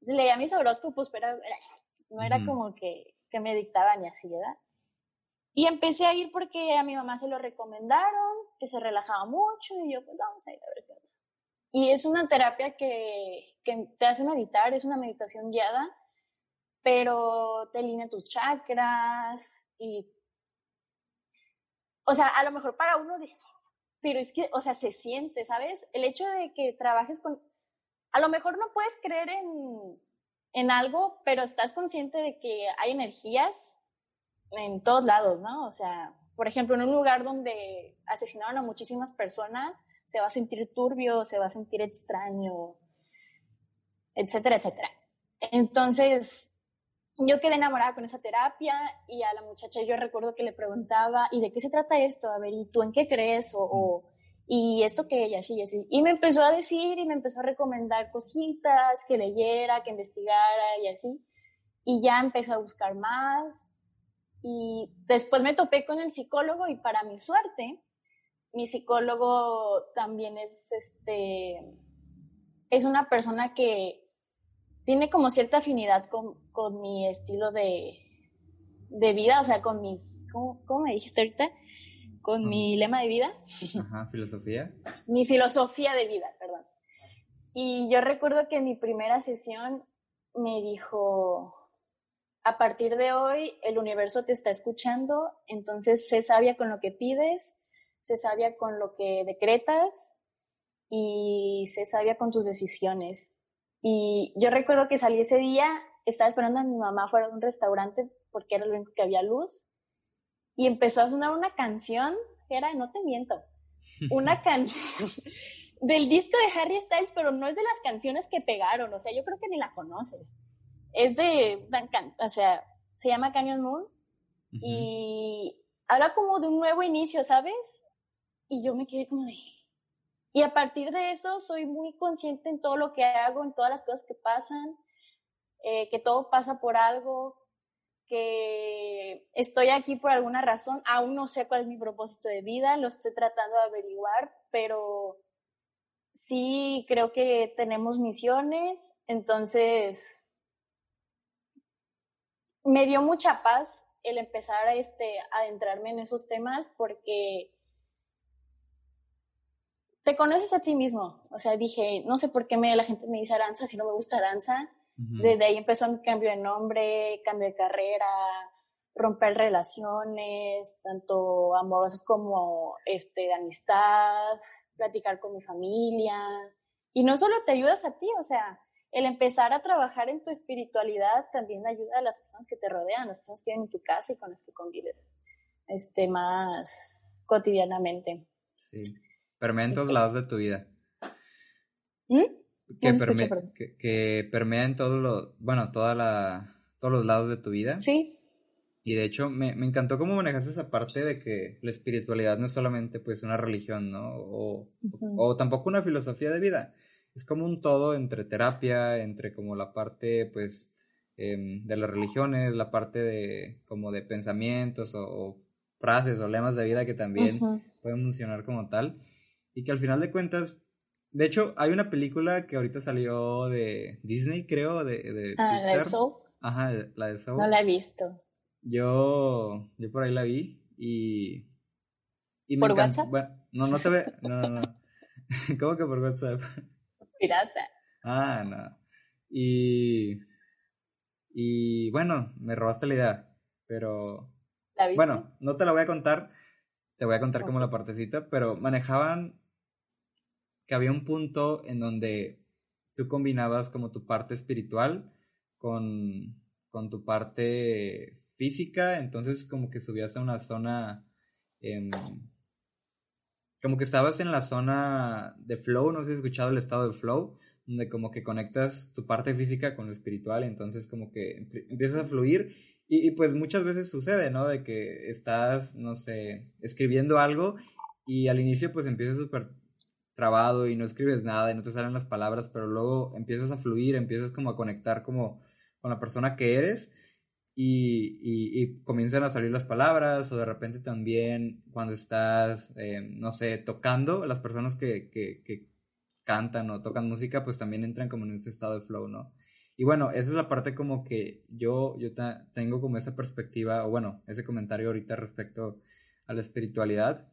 leía mis horóscopos, pero no era como que, que me dictaban y así. Y empecé a ir porque a mi mamá se lo recomendaron, que se relajaba mucho y yo pues vamos a ir a ver y es una terapia que, te hace meditar, es una meditación guiada, pero te alinea tus chakras y... O sea, a lo mejor para uno dice, pero es que, o sea, se siente, ¿sabes? El hecho de que trabajes con... A lo mejor no puedes creer en, en algo, pero estás consciente de que hay energías en todos lados, ¿no? O sea, por ejemplo, en un lugar donde asesinaron a muchísimas personas, se va a sentir turbio, se va a sentir extraño, etcétera, etcétera. Entonces, yo quedé enamorada con esa terapia y a la muchacha yo recuerdo que le preguntaba, ¿y de qué se trata esto? A ver, ¿y tú en qué crees? O, ¿y esto que ella sí, así? Y me empezó a decir y me empezó a recomendar cositas, que leyera, que investigara y así. Y ya empecé a buscar más. Y después me topé con el psicólogo y para mi suerte, mi psicólogo también es, este, es una persona que tiene como cierta afinidad con, mi estilo de, vida, o sea, con mis, ¿cómo, me dijiste ahorita? Con mi lema de vida. Ajá, filosofía. mi filosofía de vida, perdón. Y yo recuerdo que en mi primera sesión me dijo, a partir de hoy el universo te está escuchando, entonces sé sabia con lo que pides, se sabia con lo que decretas y se sabia con tus decisiones. Y yo recuerdo que salí ese día, estaba esperando a mi mamá fuera de un restaurante porque era lo único que había luz y empezó a sonar una canción que era, no te miento, una *laughs* canción del disco de Harry Styles, pero no es de las canciones que pegaron, o sea, yo creo que ni la conoces. Es de, o sea, se llama Canyon Moon y habla como de un nuevo inicio, ¿sabes? Y yo me quedé como de... Y a partir de eso soy muy consciente en todo lo que hago, en todas las cosas que pasan, eh, que todo pasa por algo, que estoy aquí por alguna razón, aún no sé cuál es mi propósito de vida, lo estoy tratando de averiguar, pero sí creo que tenemos misiones, entonces me dio mucha paz el empezar a este, adentrarme en esos temas porque te conoces a ti mismo. O sea, dije, no sé por qué me, la gente me dice Aranza si no me gusta Aranza. Desde ahí empezó mi cambio de nombre, cambio de carrera, romper relaciones, tanto amorosas como este, de amistad, platicar con mi familia. Y no solo te ayudas a ti, o sea, el empezar a trabajar en tu espiritualidad también ayuda a las personas que te rodean, las personas que viven en tu casa y con las que convives este, más cotidianamente. Sí, permea en todos lados de tu vida. ¿Mm? Que, permea, en todos los, bueno, toda la, todos los lados de tu vida. Sí. Y de hecho me, encantó cómo manejas esa parte de que la espiritualidad no es solamente pues una religión, ¿no? O, o tampoco una filosofía de vida. Es como un todo entre terapia, entre como la parte pues em, de las religiones, la parte de como de pensamientos o, frases o lemas de vida que también pueden funcionar como tal. Y que al final de cuentas de hecho, hay una película que ahorita salió de Disney, creo, de, de ah, ¿la de Soul? Ajá, la de Soul. No la he visto. Yo, yo por ahí la vi y... y ¿Por WhatsApp? Bueno, no, no te ve... No, no, no. *laughs* ¿Cómo que por WhatsApp? Pirata. Ah, no. Y... Y bueno, me robaste la idea, pero... ¿La viste? Bueno, no te la voy a contar, te voy a contar como la partecita, pero manejaban que había un punto en donde tú combinabas como tu parte espiritual con, con tu parte física, entonces como que subías a una zona, como que estabas en la zona de flow, no sé si has escuchado el estado de flow, donde como que conectas tu parte física con lo espiritual, entonces como que empiezas a fluir y, y, pues muchas veces sucede, ¿no? De que estás, no sé, escribiendo algo y al inicio pues empiezas súper trabado y no escribes nada y no te salen las palabras, pero luego empiezas a fluir, empiezas como a conectar como con la persona que eres y, y, comienzan a salir las palabras o de repente también cuando estás, eh, no sé, tocando, las personas que, que, que, cantan o tocan música pues también entran como en ese estado de flow, ¿no? Y bueno, esa es la parte como que yo, yo tengo como esa perspectiva, o bueno, ese comentario ahorita respecto a la espiritualidad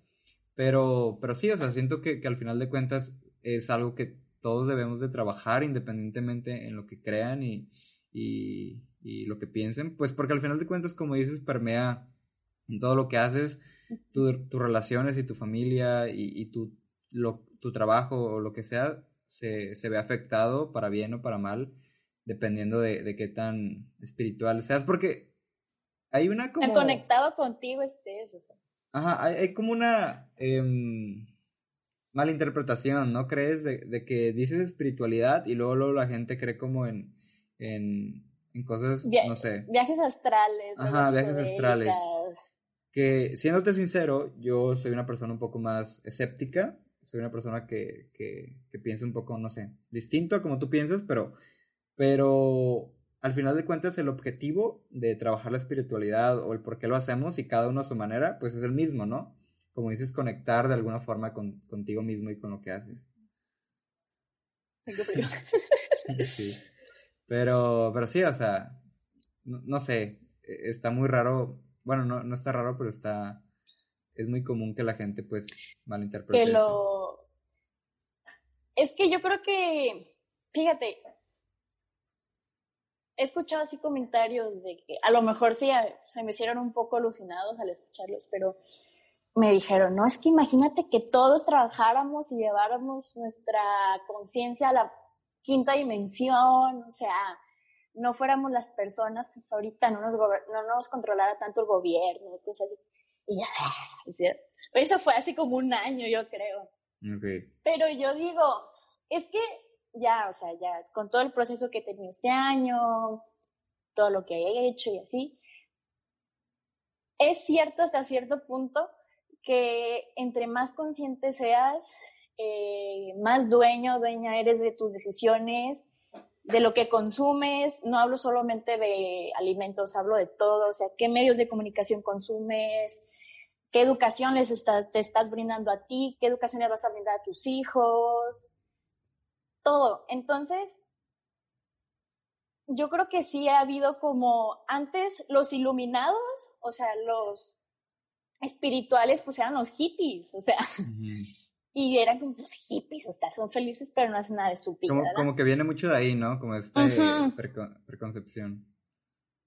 pero, pero sí, o sea, siento que, que al final de cuentas es algo que todos debemos de trabajar independientemente en lo que crean y, y, y, lo que piensen, pues porque al final de cuentas, como dices, permea en todo lo que haces, tus relaciones y tu familia y, y tu, lo, tu trabajo o lo que sea, se, se ve afectado para bien o para mal, dependiendo de, de qué tan espiritual seas, porque hay una como... conectado contigo estés, o sea. Ajá, hay, como una eh, malinterpretación, ¿no crees? De, que dices espiritualidad y luego, luego la gente cree como en, en, cosas, no sé. Viajes astrales. Ajá, viajes astrales. Que, siéndote sincero, yo soy una persona un poco más escéptica. Soy una persona que, que, que piensa un poco, no sé, distinto a como tú piensas, pero, pero al final de cuentas el objetivo de trabajar la espiritualidad o el por qué lo hacemos y cada uno a su manera, pues es el mismo, ¿no? Como dices, conectar de alguna forma con, contigo mismo y con lo que haces. *laughs* sí. Pero, pero sí, o sea, no, sé, e, está muy raro, bueno, no, no está raro, pero está, es muy común que la gente pues malinterprete eso. Es que yo creo que, fíjate, he escuchado así comentarios de que a lo mejor sí se me hicieron un poco alucinados al escucharlos, pero me dijeron, no, es que imagínate que todos trabajáramos y lleváramos nuestra conciencia a la quinta dimensión, o sea, no fuéramos las personas que ahorita no nos, no nos controlara tanto el gobierno, cosas así. Y ya, *laughs* eso fue así como un año, yo creo. Pero yo digo, es que ya, o sea, ya con todo el proceso que he tenido este año, todo lo que he hecho y así, es cierto hasta cierto punto que entre más consciente seas, eh, más dueño, dueña eres de tus decisiones, de lo que consumes, no hablo solamente de alimentos, hablo de todo, o sea, qué medios de comunicación consumes, qué educación les te estás brindando a ti, qué educación le vas a brindar a tus hijos, todo. Entonces, yo creo que sí ha habido como antes los iluminados, o sea, los espirituales, pues eran los hippies, o sea, y eran como pues, hippies, o sea, son felices pero no hacen nada de su Como, como que viene mucho de ahí, ¿no? Como esta preconcepción.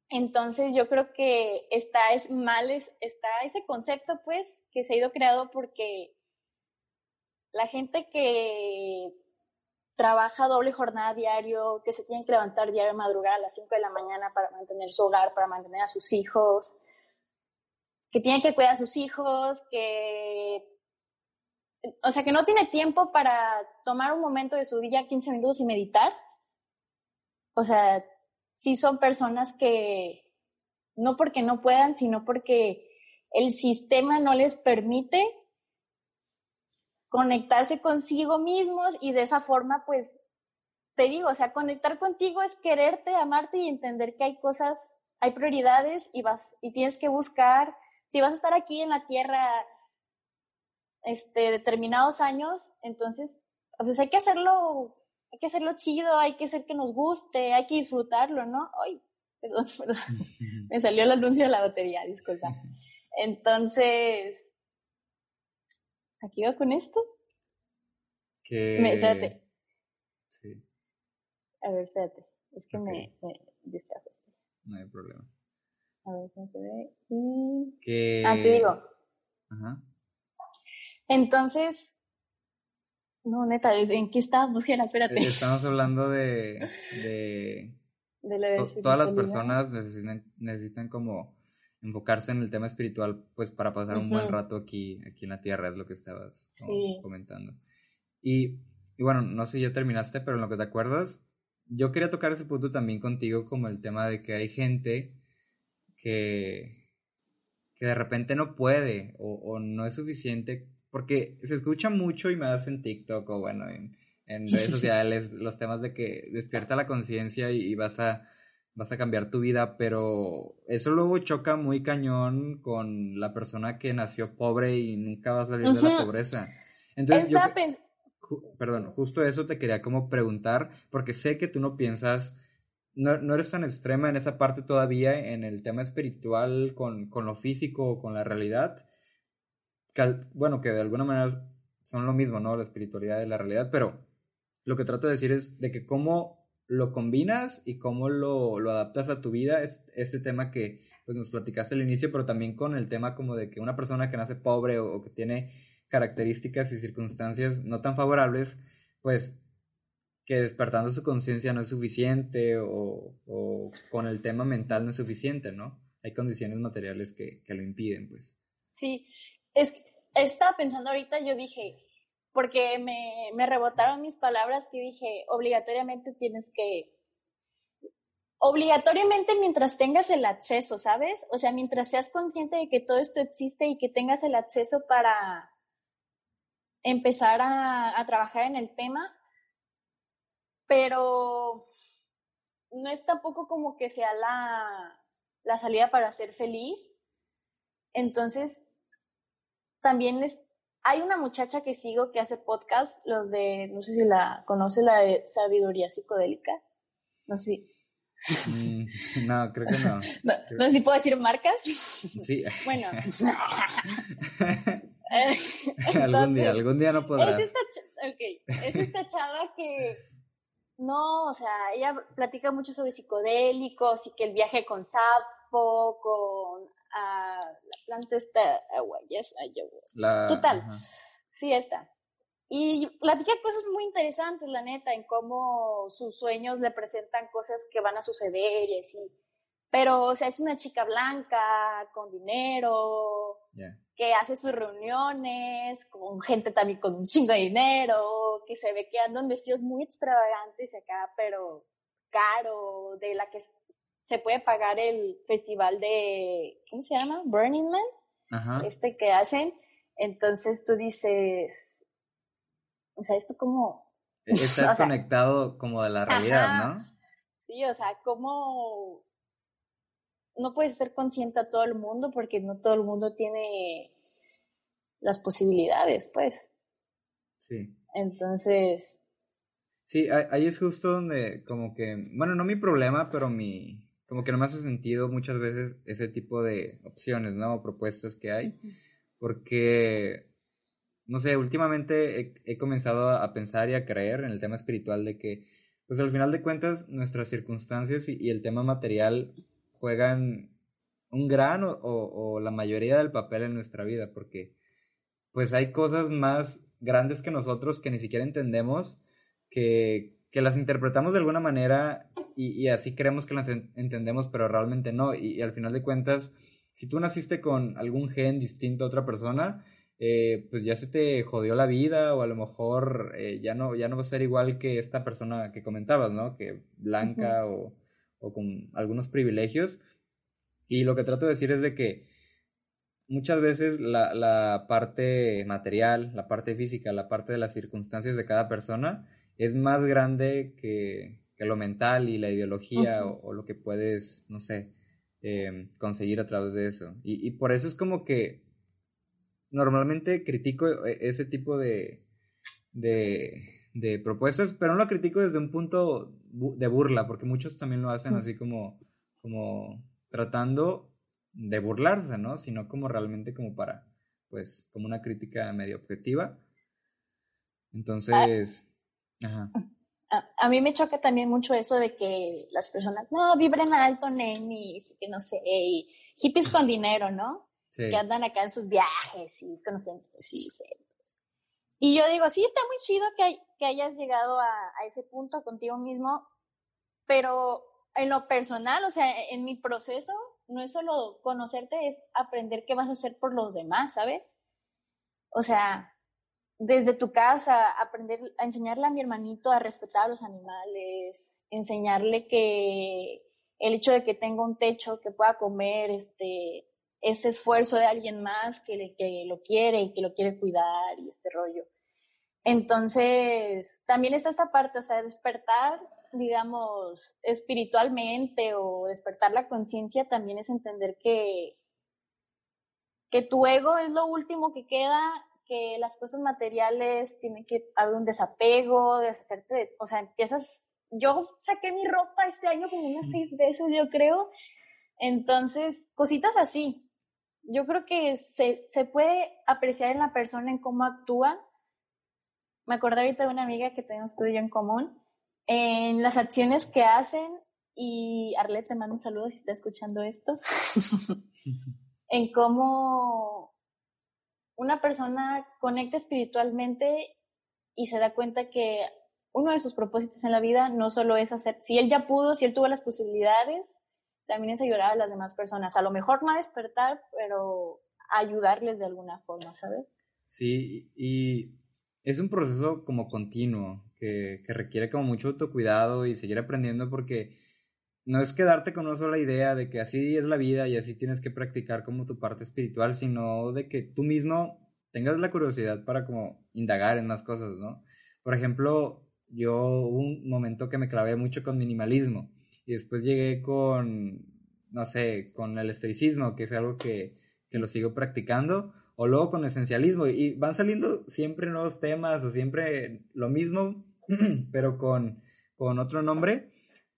Entonces yo creo que está es mal, está ese concepto pues que se ha ido creado porque la gente que trabaja doble jornada diario, que se tiene que levantar diario madrugar a las 5 de la mañana para mantener su hogar, para mantener a sus hijos, que tiene que cuidar a sus hijos, que o sea, que no tiene tiempo para tomar un momento de su día, 15 minutos y meditar. O sea, sí son personas que no porque no puedan, sino porque el sistema no les permite conectarse consigo mismos y de esa forma, pues, te digo, o sea, conectar contigo es quererte, amarte y entender que hay cosas, hay prioridades y vas, y tienes que buscar, si vas a estar aquí en la tierra este, determinados años, entonces, pues hay que hacerlo, hay que hacerlo chido, hay que hacer que nos guste, hay que disfrutarlo, ¿no? Ay, perdón, *laughs* perdón, me salió el anuncio de la batería, disculpa. Entonces, ¿aquí va con esto? Que... Me, espérate. Sí. A ver, espérate, es que me, me distrajo esto. No hay problema. A ver, ¿cómo se ve? Y... Que... Ah, te digo. Ajá. Entonces, no, neta, ¿en qué estábamos, *laughs* Espérate. Estamos hablando de... de, todas las personas necesitan, necesitan como enfocarse en el tema espiritual, pues para pasar un buen rato aquí, aquí en la tierra, es lo que estabas comentando. Y, y, bueno, no sé si ya terminaste, pero en lo que te acuerdas, yo quería tocar ese punto también contigo, como el tema de que hay gente que, que de repente no puede o, o no es suficiente porque se escucha mucho y más en TikTok o bueno, en, *laughs* redes sociales los temas de que despierta la conciencia y, vas a vas a cambiar tu vida, pero eso luego choca muy cañón con la persona que nació pobre y nunca va a salir de la pobreza. Entonces, yo, perdón, justo eso te quería como preguntar, porque sé que tú no piensas, no, no eres tan extrema en esa parte todavía, en el tema espiritual con, con lo físico o con la realidad, bueno, que de alguna manera son lo mismo, ¿no? La espiritualidad y la realidad, pero lo que trato de decir es de que cómo lo combinas y cómo lo, adaptas a tu vida es este tema que pues, nos platicaste al inicio, pero también con el tema como de que una persona que nace pobre o, que tiene características y circunstancias no tan favorables, pues que despertando su conciencia no es suficiente o, o, con el tema mental no es suficiente, ¿no? Hay condiciones materiales que, que lo impiden, pues. Sí, es, estaba pensando ahorita, yo dije, porque me, me rebotaron mis palabras que dije, obligatoriamente tienes que, obligatoriamente mientras tengas el acceso, ¿sabes? O sea, mientras seas consciente de que todo esto existe y que tengas el acceso para empezar a, a trabajar en el tema, pero no es tampoco como que sea la, la salida para ser feliz. Entonces, también es, hay una muchacha que sigo que hace podcast, los de, no sé si la conoce, la de sabiduría psicodélica. No sé mm, no, creo que *laughs* no. no. sé si puedo decir marcas. Sí. Bueno. *laughs* *laughs* algún día, algún día no podrás. Es esta, okay. es esta chava que no, o sea, ella platica mucho sobre psicodélicos y que el viaje con sapo, con a la planta esta agua, yes, la, Total, sí está. Y platica cosas muy interesantes, la neta, en cómo sus sueños le presentan cosas que van a suceder y así. Pero, o sea, es una chica blanca, con dinero, que hace sus reuniones con gente también con un chingo de dinero, que se ve que andan vestidos muy extravagantes acá, pero caro, de la que se puede pagar el festival de, ¿cómo se llama? Burning Man, este que hacen. Entonces tú dices, o sea, esto como, *laughs* Estás desconectado como de la realidad, ¿no? Sí, o sea, ¿cómo no puedes ser consciente a todo el mundo porque no todo el mundo tiene las posibilidades, pues. Sí. Entonces. Sí, ahí es justo donde como que, bueno, no mi problema, pero mi, como que no me hace sentido muchas veces ese tipo de opciones, ¿no? Propuestas que hay, porque, no sé, últimamente he, comenzado a pensar y a creer en el tema espiritual de que, pues al final de cuentas, nuestras circunstancias y, el tema material juegan un gran o, o, la mayoría del papel en nuestra vida, porque pues hay cosas más grandes que nosotros que ni siquiera entendemos, que, que las interpretamos de alguna manera y, así creemos que las entendemos, pero realmente no. Y, al final de cuentas, si tú naciste con algún gen distinto a otra persona, eh, pues ya se te jodió la vida o a lo mejor eh, ya, no, ya no va a ser igual que esta persona que comentabas, ¿no? Que blanca o, o con algunos privilegios. Y lo que trato de decir es de que muchas veces la, la, parte material, la parte física, la parte de las circunstancias de cada persona es más grande que, lo mental y la ideología o, lo que puedes, no sé, eh, conseguir a través de eso. Y, por eso es como que normalmente critico e, ese tipo de, de, propuestas, pero no lo critico desde un punto de burla, porque muchos también lo hacen así como, como tratando de burlarse, ¿no? Sino como realmente como para, pues, como una crítica medio objetiva. Entonces, a, mí me choca también mucho eso de que las personas, no, vibren alto, nenis, que no sé, y hippies con dinero, ¿no? Que andan acá en sus viajes y conociendo sí, Y yo digo, sí, está muy chido que, que hayas llegado a, a, ese punto contigo mismo, pero en lo personal, o sea, en mi proceso, no es solo conocerte, es aprender qué vas a hacer por los demás, ¿sabes? O sea, desde tu casa, aprender a enseñarle a mi hermanito a respetar a los animales, enseñarle que el hecho de que tenga un techo, que pueda comer, este, ese esfuerzo de alguien más que, que lo quiere y que lo quiere cuidar y este rollo. Entonces, también está esta parte, o sea, despertar, digamos, espiritualmente o despertar la conciencia también es entender que, que tu ego es lo último que queda que las cosas materiales tienen que haber un desapego, deshacerte de, o sea, empiezas, yo saqué mi ropa este año como unas seis veces, yo creo, entonces, cositas así. Yo creo que se, se puede apreciar en la persona en cómo actúa. Me acordé ahorita de una amiga que tenemos tú y yo en común, en las acciones que hacen, y Arlette, te mando un saludo si está escuchando esto, *laughs* en cómo una persona conecta espiritualmente y se da cuenta que uno de sus propósitos en la vida no solo es hacer, si él ya pudo, si él tuvo las posibilidades, también es ayudar a las demás personas. A lo mejor no a despertar, pero ayudarles de alguna forma, ¿sabes? Sí, y es un proceso como continuo, que, que requiere como mucho autocuidado y seguir aprendiendo porque no es quedarte con una sola idea de que así es la vida y así tienes que practicar como tu parte espiritual, sino de que tú mismo tengas la curiosidad para como indagar en más cosas, ¿no? Por ejemplo, yo hubo un momento que me clavé mucho con minimalismo y después llegué con, no sé, con el estoicismo, que es algo que, que lo sigo practicando, o luego con esencialismo y van saliendo siempre nuevos temas o siempre lo mismo, *clears throat* pero con, con otro nombre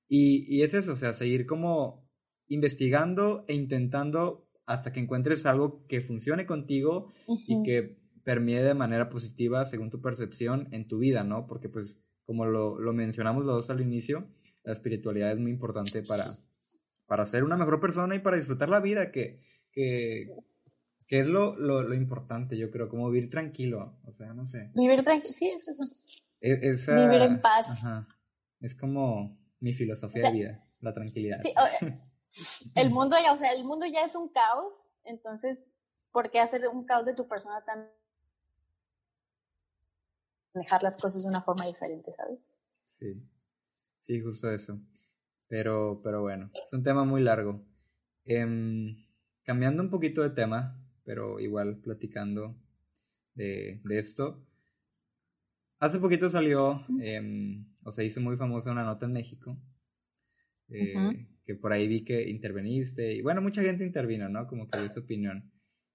y, es eso, o sea, seguir como investigando e intentando hasta que encuentres algo que funcione contigo y que permee de manera positiva según tu percepción en tu vida, ¿no? Porque pues como lo, lo mencionamos los dos al inicio, la espiritualidad es muy importante para, para ser una mejor persona y para disfrutar la vida, que, que, que es lo, lo, lo, importante, yo creo, como vivir tranquilo, o sea, no sé. Vivir tranquilo, sí, es eso. E, vivir en paz. Es como mi filosofía de vida, la tranquilidad. Sí, *laughs* el mundo ya, o sea, el mundo ya es un caos, entonces, ¿por qué hacer un caos de tu persona tan manejar las cosas de una forma diferente, ¿sabes? Sí. Sí, justo eso. Pero, pero bueno, es un tema muy largo. Em, cambiando un poquito de tema, pero igual platicando de, de esto. hace poquito salió, em, o se hizo muy famosa una nota en México, eh, que por ahí vi que interveniste, y bueno, mucha gente intervino, ¿no? Como que dio su opinión.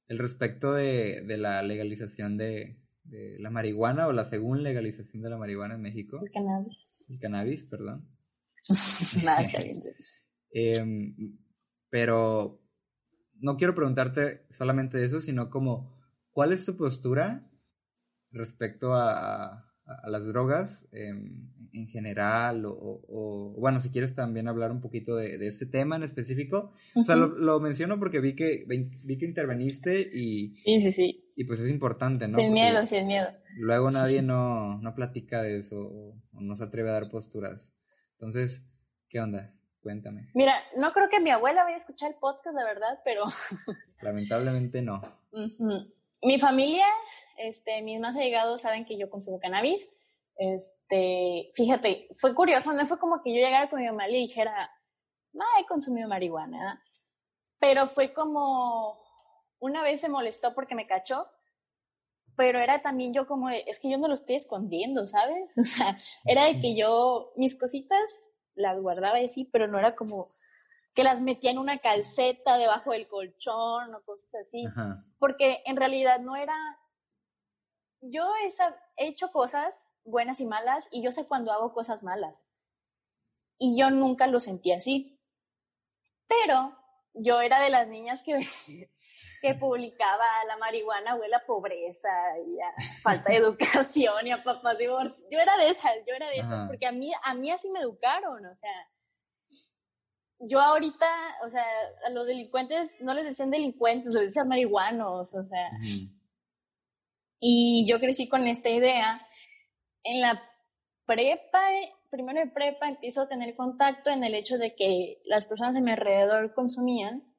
El respecto de, de la legalización de, de, la marihuana o la según legalización de la marihuana en México. El cannabis. El cannabis, perdón. *laughs* Nada, está bien. *laughs* Em, pero no quiero preguntarte solamente eso, sino como, ¿cuál es tu postura respecto a, las drogas em, en general? O, bueno, si quieres también hablar un poquito de, de este tema en específico. O sea, lo, menciono porque vi que, vi que interveniste y... Sí, sí, sí. Y pues es importante, ¿no? Sin miedo, sin miedo. Luego nadie no, no platica de eso o no se atreve a dar posturas. Entonces, ¿qué onda? Cuéntame. Mira, no creo que mi abuela vaya a escuchar el podcast, la verdad, pero... Lamentablemente no. *laughs* Mi familia, este, mis más allegados saben que yo consumo cannabis. Este, fíjate, fue curioso, no fue como que yo llegara con mi mamá y le dijera, no, he consumido marihuana, pero fue como, una vez se molestó porque me cachó, pero era también yo como, es que yo no lo estoy escondiendo, ¿sabes? *laughs* O sea, era de que yo, mis cositas las guardaba y sí, pero no era como que las metía en una calceta debajo del colchón o cosas así. Porque en realidad no era... Yo he hecho cosas buenas y malas y yo sé cuando hago cosas malas. Y yo nunca lo sentí así. Pero yo era de las niñas que, *laughs* que publicaba la marihuana huele a pobreza y a falta de educación y a papás divorcios. Yo era de esas, yo era de esas, porque a mí, a mí así me educaron, o sea, yo ahorita, o sea, a los delincuentes no les decían delincuentes, les decían marihuanos, o sea. Y yo crecí con esta idea. En la prepa, primero de prepa, empiezo a tener contacto en el hecho de que las personas de mi alrededor consumían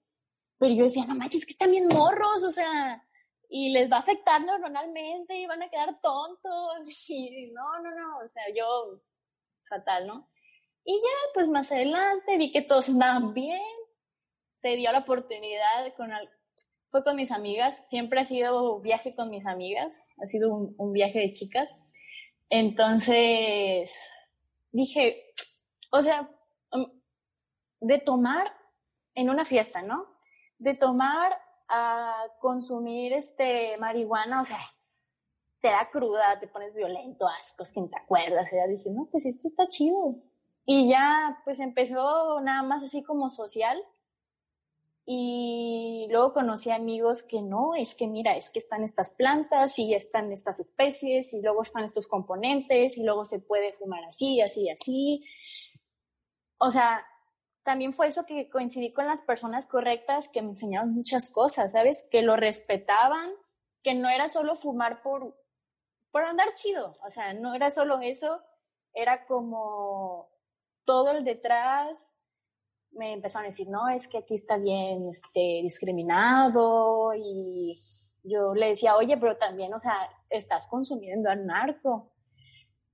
pero yo decía, no manches, que están bien morros, o sea, y les va a afectar neuronalmente y van a quedar tontos. *laughs* Y no, no, no, o sea, yo, fatal, ¿no? Y ya, pues más adelante vi que todos andaban bien, se dio la oportunidad con fue con mis amigas, siempre ha sido viaje con mis amigas, ha sido un, un viaje de chicas. Entonces, dije, o sea, um, de tomar en una fiesta, ¿no? de tomar a consumir este marihuana, o sea, te da cruda, te pones violento, ascos, quien te acuerdas, ya dije, no, pues esto está chido. Y ya, pues empezó nada más así como social. Y luego conocí amigos que no, es que mira, es que están estas plantas y están estas especies y luego están estos componentes y luego se puede fumar así, así, así. O sea, también fue eso que coincidí con las personas correctas que me enseñaron muchas cosas, ¿sabes? Que lo respetaban, que no era solo fumar por, por andar chido, o sea, no era solo eso, era como todo el detrás. Me empezaron a decir, no, es que aquí está bien este, discriminado y yo le decía, oye, pero también, o sea, estás consumiendo al narco.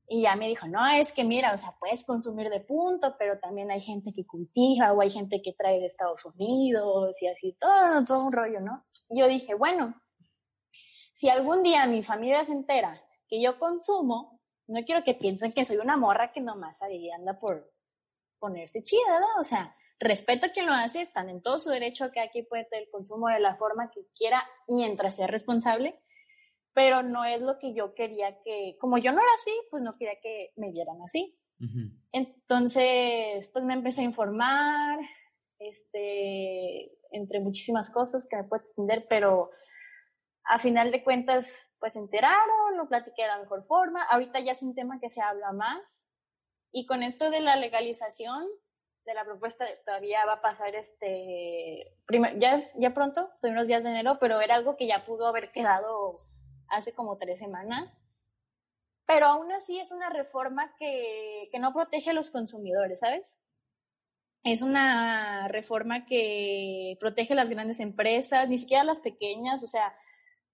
Y ya me dijo, no, es que mira, o sea, puedes consumir de punto, pero también hay gente que cultiva o hay gente que trae de Estados Unidos y así, todo, todo un rollo, ¿no? yo dije, bueno, si algún día mi familia se entera que yo consumo, no quiero que piensen que soy una morra que nomás ahí anda por ponerse chida, ¿no? O sea, respeto a quien lo hace, están en todo su derecho a que aquí puede tener el consumo de la forma que quiera mientras sea responsable, pero no es lo que yo quería que, como yo no era así, pues no quería que me vieran así. Entonces, pues me empecé a informar, este, entre muchísimas cosas que me puedo extender, pero a final de cuentas, pues se enteraron, lo platiqué de la mejor forma. Ahorita ya es un tema que se habla más. Y con esto de la legalización de la propuesta, todavía va a pasar este, ya, ya pronto, primeros días de enero, pero era algo que ya pudo haber quedado hace como tres semanas. Pero aún así es una reforma que, que no protege a los consumidores, ¿sabes? Es una reforma que protege a las grandes empresas, ni siquiera a las pequeñas, o sea,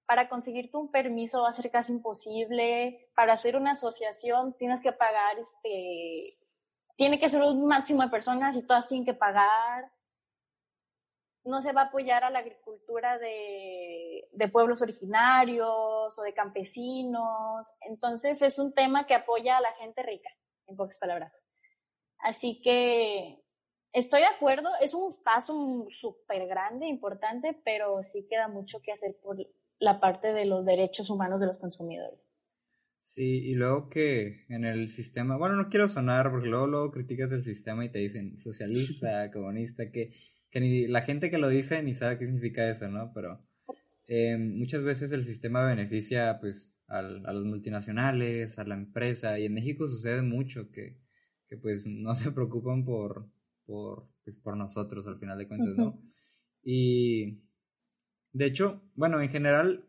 para conseguirte un permiso va a ser casi imposible. Para hacer una asociación tienes que pagar, este, tiene que ser un máximo de personas y todas tienen que pagar no se va a apoyar a la agricultura de, pueblos originarios, o de campesinos. Entonces es un tema que apoya a la gente rica, en pocas palabras. Así que estoy de acuerdo, es un paso súper grande, importante, pero sí queda mucho que hacer por la parte de los derechos humanos de los consumidores. Sí, y luego que en el sistema, bueno, no quiero sonar porque luego, luego criticas el sistema y te dicen socialista, *laughs* comunista, que, que ni la gente que lo dice ni sabe qué significa eso, ¿no? Pero eh, muchas veces el sistema beneficia pues a los multinacionales, a la empresa, y en México sucede mucho que, que pues no se preocupan por, por, pues, por nosotros al final de cuentas, ¿no? Y de hecho, bueno, en general,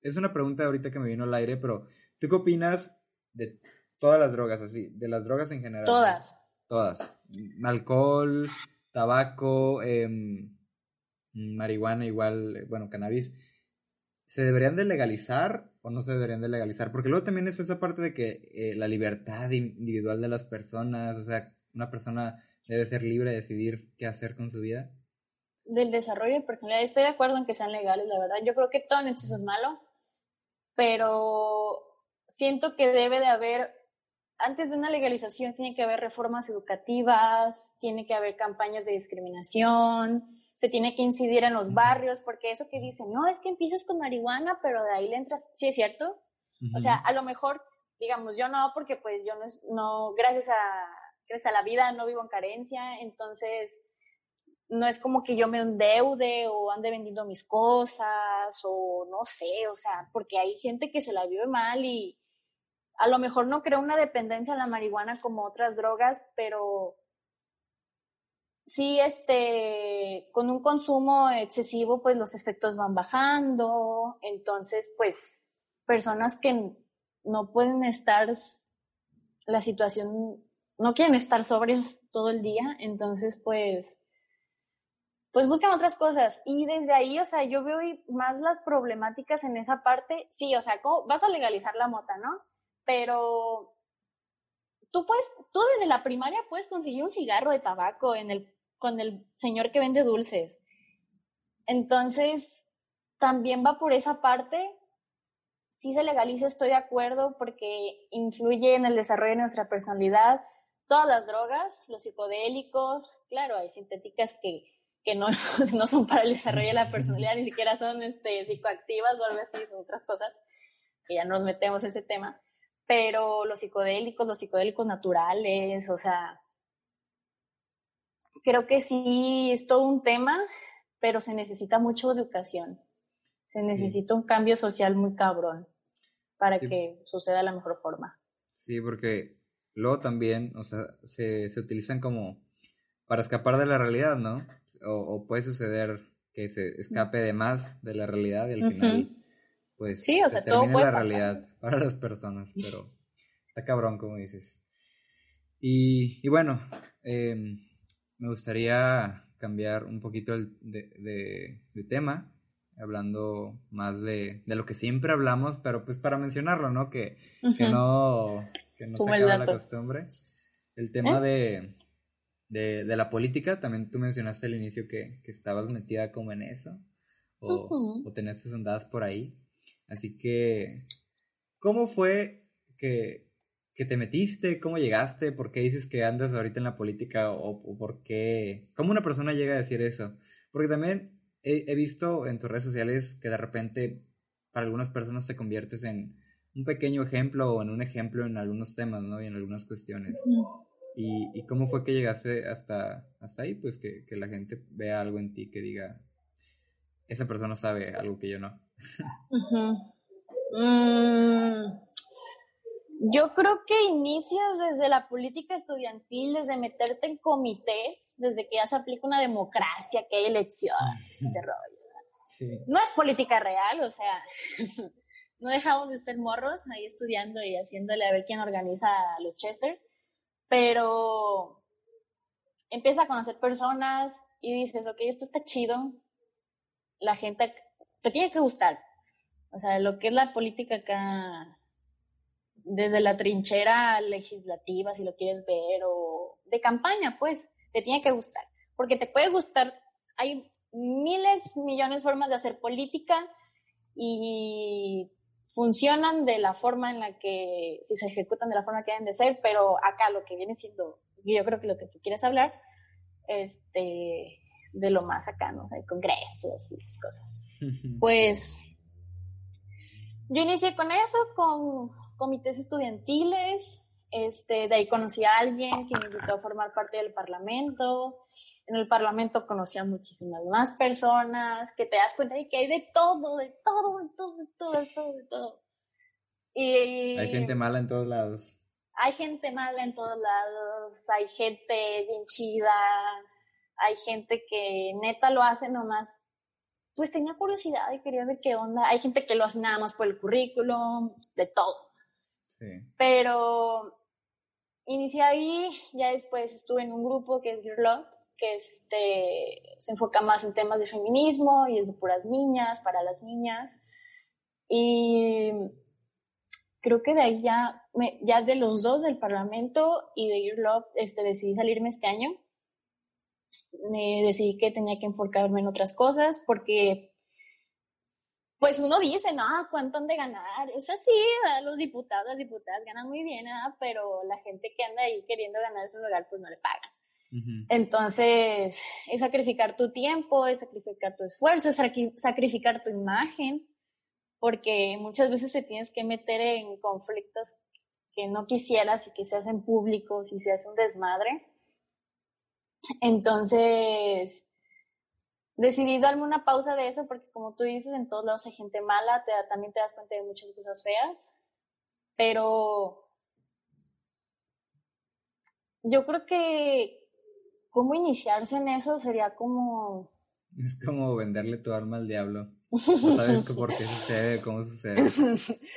es una pregunta ahorita que me vino al aire, pero ¿tú qué opinas de todas las drogas así, de las drogas en general? Todas. Todas. Alcohol, tabaco, em, marihuana igual, bueno, cannabis. ¿Se deberían de legalizar o no se deberían de legalizar? Porque luego también es esa parte de que eh, la libertad individual de las personas, o sea, una persona debe ser libre de decidir qué hacer con su vida. Del desarrollo de personalidad, estoy de acuerdo en que sean legales, la verdad. Yo creo que todo en exceso es malo, pero siento que debe de haber, antes de una legalización, tiene que haber reformas educativas, tiene que haber campañas de discriminación, se tiene que incidir en los barrios, porque eso que dicen, no, es que empiezas con marihuana, pero de ahí le entras, sí es cierto. O sea, a lo mejor, digamos, yo no, porque pues yo no, no gracias, a, gracias a la vida no vivo en carencia, entonces no es como que yo me endeude o ande vendiendo mis cosas o no sé, o sea, porque hay gente que se la vive mal y a lo mejor no crea una dependencia a la marihuana como otras drogas, pero sí, este, con un consumo excesivo, pues los efectos van bajando, entonces, pues, personas que no pueden estar, la situación, no quieren estar sobrias todo el día, entonces, pues, pues buscan otras cosas. Y desde ahí, o sea, yo veo más las problemáticas en esa parte. Sí, o sea, vas a legalizar la mota, ¿no? Pero tú puedes, tú desde la primaria puedes conseguir un cigarro de tabaco en el con el señor que vende dulces. Entonces, también va por esa parte. Si se legaliza, estoy de acuerdo porque influye en el desarrollo de nuestra personalidad. Todas las drogas, los psicodélicos, claro, hay sintéticas que, que no, *laughs* no son para el desarrollo de la personalidad, ni siquiera son este, psicoactivas o algo así, son otras cosas, que ya nos metemos en ese tema. Pero los psicodélicos, los psicodélicos naturales, o sea, creo que sí es todo un tema, pero se necesita mucha educación. Se necesita un cambio social muy cabrón para que suceda de la mejor forma. Sí, porque luego también, o sea, se, se utilizan como para escapar de la realidad, ¿no? O, puede suceder que se escape de más de la realidad y al final, pues, sí, o sea, todo puede la realidad para las personas, pero está cabrón, como dices. Y, y bueno, eh, me gustaría cambiar un poquito de, tema, hablando más de, lo que siempre hablamos, pero pues para mencionarlo, ¿no? Que, que no, que no se acaba la costumbre. El tema ¿Eh? de, de, la política, también tú mencionaste al inicio que, estabas metida como en eso, o, o tenías andadas por ahí. Así que, ¿cómo fue que, que te metiste, cómo llegaste, por qué dices que andas ahorita en la política o, por qué, cómo una persona llega a decir eso. Porque también he, visto en tus redes sociales que de repente para algunas personas te conviertes en un pequeño ejemplo o en un ejemplo en algunos temas, ¿no? Y en algunas cuestiones. Y, cómo fue que llegaste hasta, hasta ahí? Pues que, la gente vea algo en ti que diga, esa persona sabe algo que yo no. Yo creo que inicias desde la política estudiantil, desde meterte en comités, desde que ya se aplica una democracia, que hay elecciones, este rollo. No es política real, o sea, *laughs* no dejamos de ser morros ahí estudiando y haciéndole a ver quién organiza los Chester, pero empieza a conocer personas y dices, ok, esto está chido, la gente te tiene que gustar. O sea, lo que es la política acá desde la trinchera legislativa, si lo quieres ver, o de campaña, pues, te tiene que gustar. Porque te puede gustar, hay miles, millones de formas de hacer política y funcionan de la forma en la que, si se ejecutan de la forma que deben de ser, pero acá lo que viene siendo, yo creo que lo que tú quieres hablar, este, de lo más acá, ¿no? Hay congresos y esas cosas. *laughs* Pues yo inicié con eso, con comités estudiantiles, este, de ahí conocí a alguien que me invitó a formar parte del Parlamento. En el Parlamento conocí a muchísimas más personas, que te das cuenta de que hay de todo, de todo, de todo, de todo, de todo, de todo. Y hay gente mala en todos lados. Hay gente mala en todos lados, hay gente bien chida, hay gente que neta lo hace nomás, pues tenía curiosidad y quería ver qué onda. Hay gente que lo hace nada más por el currículum, de todo. Sí. Pero inicié ahí, ya después estuve en un grupo que es Your Love, que este, se enfoca más en temas de feminismo y es de puras niñas, para las niñas. Y creo que de ahí ya, ya de los dos del Parlamento y de Your Love este, decidí salirme este año decidí que tenía que enfocarme en otras cosas porque pues uno dice, no, ¿cuánto han de ganar? Es así, los diputados, las diputadas ganan muy bien, pero la gente que anda ahí queriendo ganar ese lugar, pues no le pagan. Entonces, es sacrificar tu tiempo, es sacrificar tu esfuerzo, es sacrificar tu imagen, porque muchas veces te tienes que meter en conflictos que no quisieras y que se hacen públicos y se hace un desmadre. Entonces, decidí darme una pausa de eso porque como tú dices, en todos lados hay gente mala, te, también te das cuenta de muchas cosas feas, pero yo creo que cómo iniciarse en eso sería como... Es como venderle tu alma al diablo. *laughs* No sabes por qué sucede, cómo sucede.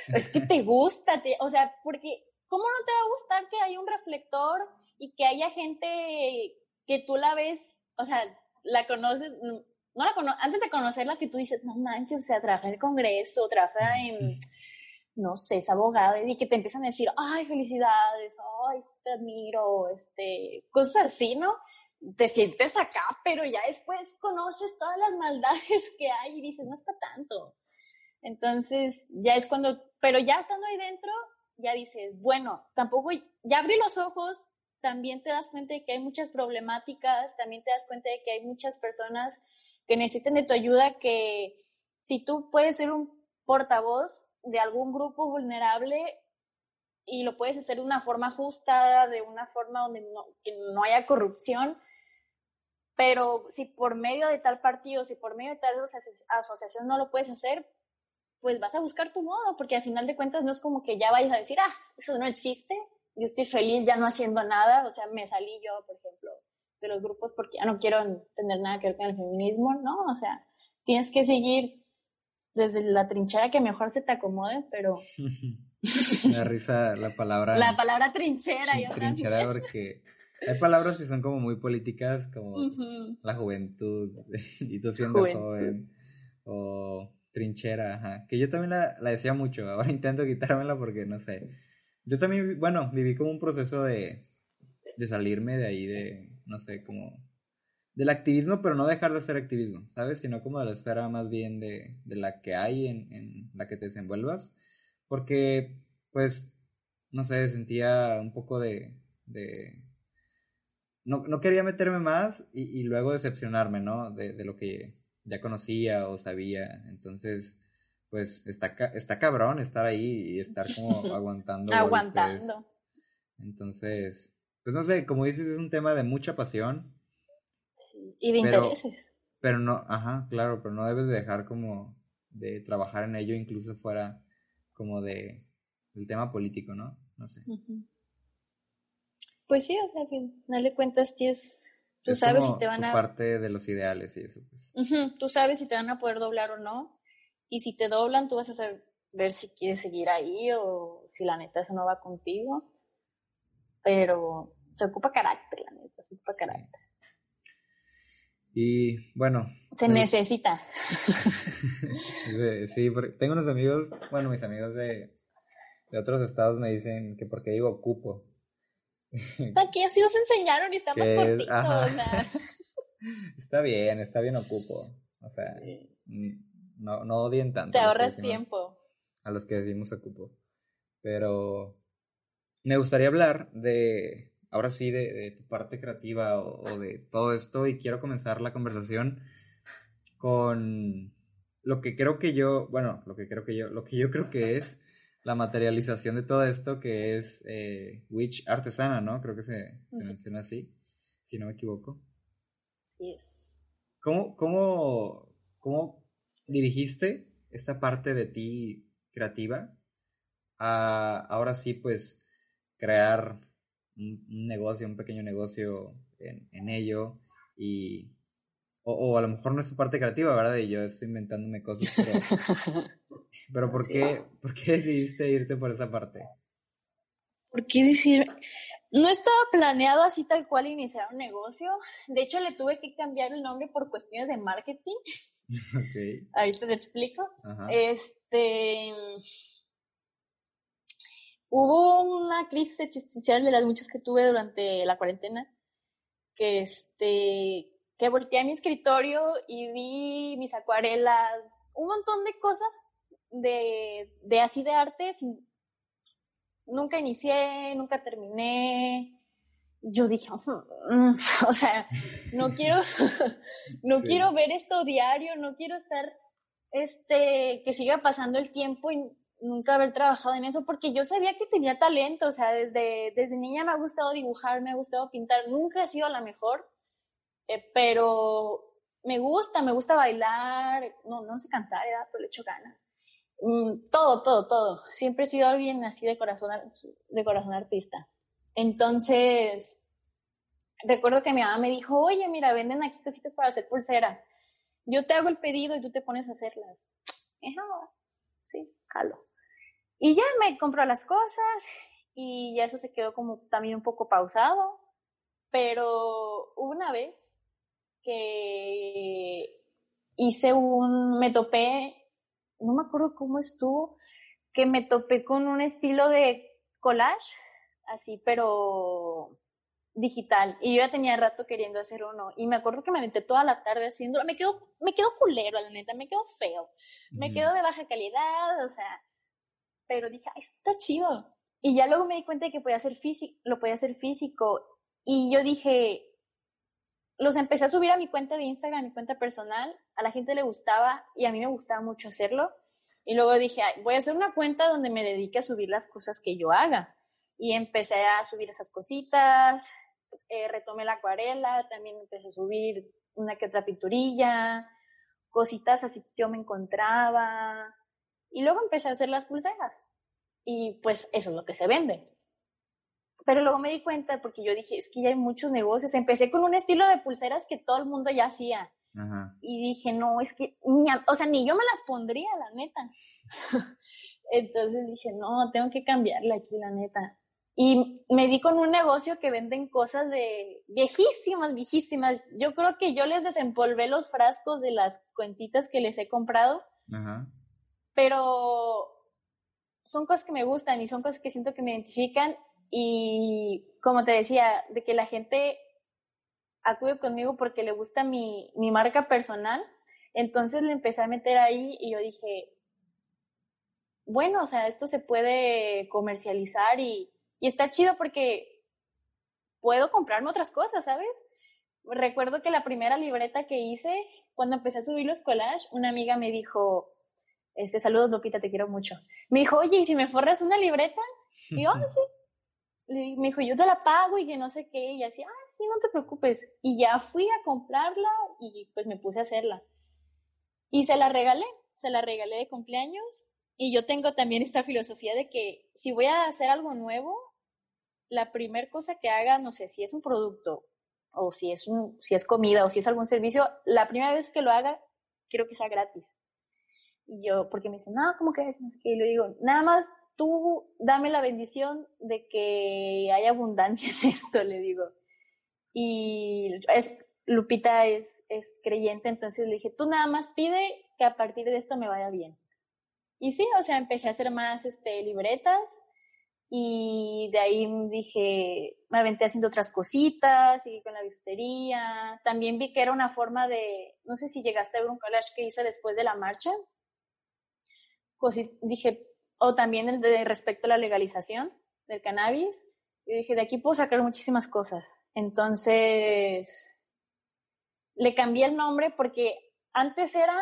es que te gusta, o sea, porque ¿cómo no te va a gustar que haya un reflector y que haya gente que tú la ves, o sea, la conoces, no la cono antes de conocerla que tú dices, no manches, o sea, trabaja en el Congreso, trabaja en, no sé, es abogado, y que te empiezan a decir, ay, felicidades, ay, te admiro, este, cosas así, ¿no? Te sientes acá, pero ya después conoces todas las maldades que hay y dices, no está tanto. Entonces, ya es cuando, pero ya estando ahí dentro, ya dices, bueno, tampoco, ya abrí los ojos, también te das cuenta de que hay muchas problemáticas, también te das cuenta de que hay muchas personas que necesitan de tu ayuda, que si tú puedes ser un portavoz de algún grupo vulnerable y lo puedes hacer de una forma justa, de una forma donde no, no haya corrupción, pero si por medio de tal partido, si por medio de tal asociación no lo puedes hacer, pues vas a buscar tu modo, porque al final de cuentas no es como que ya vayas a decir, ah, eso no existe, yo estoy feliz ya no haciendo nada, o sea, me salí yo, por ejemplo, de los grupos porque ya no quiero tener nada que ver con el feminismo, ¿no? O sea, tienes que seguir desde la trinchera que mejor se te acomode, pero... *laughs* me da risa la palabra... La palabra trinchera. Sí, trinchera porque hay palabras que son como muy políticas, como la juventud, *laughs* y tú siendo joven, o trinchera, ajá. que yo también la, la decía mucho, *laughs* ahora intento quitármela porque no sé yo también, bueno, viví como un proceso de, de salirme de ahí, de, no sé, como del activismo, pero no dejar de hacer activismo, ¿sabes? Sino como de la esfera más bien de, de la que hay en, en, la que te desenvuelvas. Porque, pues, no sé, sentía un poco de... de no, no quería meterme más y, y luego decepcionarme, ¿no? De, de, lo que ya conocía o sabía. Entonces, pues está, está cabrón estar ahí y estar como *laughs* aguantando. aguantando. Entonces, pues no sé, como dices, es un tema de mucha pasión. y de intereses. Pero no, ajá, claro, pero no debes dejar como de trabajar en ello, incluso fuera como de el tema político, ¿no? No sé. Pues sí, o sea, no le cuentas, es, tú sabes si te van a... parte de los ideales y eso, pues. Tú sabes si te van a poder doblar o no y si te doblan, tú vas a saber ver si quieres seguir ahí o si la neta eso no va contigo. Pero se ocupa carácter, la neta, se ocupa carácter. Y bueno. Se necesita. *laughs* sí, porque tengo unos amigos, bueno, mis amigos de, de otros estados me dicen que porque digo ocupo. *laughs* O sea, que así nos enseñaron y está más cortito. O sea. *laughs* está bien, está bien ocupo. O sea, no, no odien tanto. Te ahorras tiempo. a los que decimos ocupo. Pero me gustaría hablar de, ahora sí, de, tu parte creativa o, de todo esto y quiero comenzar la conversación con lo que creo que yo, bueno, lo que creo que yo, lo que yo creo que es la materialización de todo esto que es eh, Witch Artesana, ¿no? Creo que se, menciona así, si no me equivoco. ¿Cómo, cómo, cómo dirigiste esta parte de ti creativa a ahora sí, pues, crear un, negocio, un pequeño negocio en, en ello y o, a lo mejor no es su parte creativa, ¿verdad? Y yo estoy inventándome cosas, pero, *laughs* pero ¿por, qué, ¿por qué decidiste irte por esa parte? ¿Por qué decir? No estaba planeado así tal cual iniciar un negocio. De hecho, le tuve que cambiar el nombre por cuestiones de marketing. *laughs* Okay. Ahorita te explico. Este. Hubo una crisis existencial de las muchas que tuve durante la cuarentena. Que este que volteé a mi escritorio y vi mis acuarelas, un montón de cosas de, de así de arte. nunca inicié, nunca terminé. Yo dije, mm, *laughs* o sea, no quiero, *laughs* no quiero ver esto diario, no quiero estar, este, que siga pasando el tiempo y nunca haber trabajado en eso, porque yo sabía que tenía talento, o sea, desde, desde niña me ha gustado dibujar, me ha gustado pintar, nunca he sido la mejor, eh, pero me gusta, me gusta bailar, no, no sé cantar, pero le echo ganas. Mm, todo, todo, todo. Siempre he sido alguien así de corazón, de corazón artista. Entonces, recuerdo que mi mamá me dijo, oye, mira, venden aquí cositas para hacer pulsera. Yo te hago el pedido y tú te pones a hacerlas. sí, jalo. Y ya me compró las cosas y ya eso se quedó como también un poco pausado. Pero una vez que hice un, me topé, no me acuerdo cómo estuvo, que me topé con un estilo de collage, así, pero digital. Y yo ya tenía rato queriendo hacer uno. Y me acuerdo que me metí toda la tarde haciéndolo. Me quedó, me quedó culero, la neta, me quedó feo. Me quedó de baja calidad, o sea. Pero dije, Ay, está chido. Y ya luego me di cuenta de que podía hacer físico, lo podía hacer físico. Y yo dije, los empecé a subir a mi cuenta de Instagram, mi cuenta personal, a la gente le gustaba y a mí me gustaba mucho hacerlo. Y luego dije, voy a hacer una cuenta donde me dedique a subir las cosas que yo haga. Y empecé a subir esas cositas, eh, retomé la acuarela, también empecé a subir una que otra pinturilla, cositas así que yo me encontraba. Y luego empecé a hacer las pulseras. Y pues eso es lo que se vende. Pero luego me di cuenta porque yo dije, es que ya hay muchos negocios. Empecé con un estilo de pulseras que todo el mundo ya hacía. Y dije, no, es que, ni, o sea, ni yo me las pondría, la neta. *laughs* Entonces dije, no, tengo que cambiarla aquí, la neta. Y me di con un negocio que venden cosas de viejísimas, viejísimas. Yo creo que yo les desempolvé los frascos de las cuentitas que les he comprado. Pero son cosas que me gustan y son cosas que siento que me identifican y como te decía, de que la gente acude conmigo porque le gusta mi, mi marca personal, entonces le empecé a meter ahí y yo dije, bueno, o sea, esto se puede comercializar y, y está chido porque puedo comprarme otras cosas, ¿sabes? Recuerdo que la primera libreta que hice, cuando empecé a subir los collages, una amiga me dijo, este, saludos Lupita, te quiero mucho. Me dijo, oye, ¿y si me forras una libreta? Y yo, ah, *laughs* sí me dijo, yo te la pago y que no sé qué, y así, ah, sí, no te preocupes. Y ya fui a comprarla y pues me puse a hacerla. Y se la regalé, se la regalé de cumpleaños. Y yo tengo también esta filosofía de que si voy a hacer algo nuevo, la primera cosa que haga, no sé, si es un producto o si es, un, si es comida o si es algún servicio, la primera vez que lo haga, quiero que sea gratis. Y yo, porque me dicen, no, ¿cómo que es? Y le digo, nada más tú dame la bendición de que haya abundancia en *laughs* esto, le digo. Y es, Lupita es, es creyente, entonces le dije, tú nada más pide que a partir de esto me vaya bien. Y sí, o sea, empecé a hacer más este, libretas y de ahí dije, me aventé haciendo otras cositas, seguí con la bisutería. También vi que era una forma de, no sé si llegaste a ver un collage que hice después de la marcha. Dije, o también el de respecto a la legalización del cannabis. Y dije, de aquí puedo sacar muchísimas cosas. Entonces, le cambié el nombre porque antes era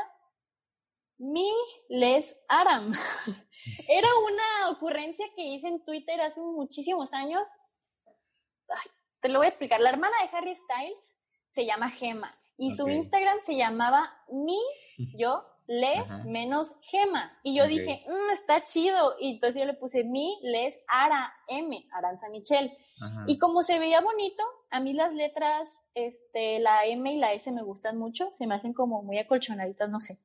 Mi Les Aram. *laughs* era una ocurrencia que hice en Twitter hace muchísimos años. te lo voy a explicar. La hermana de Harry Styles se llama Gema y su Instagram se llamaba Mi, yo, Les menos Gema. Y yo dije, mmm, está chido. Y entonces yo le puse Mi, Les, Ara, M, Aranza Michelle. Y como se veía bonito, a mí las letras, este, la M y la S me gustan mucho, se me hacen como muy acolchonaditas, no sé.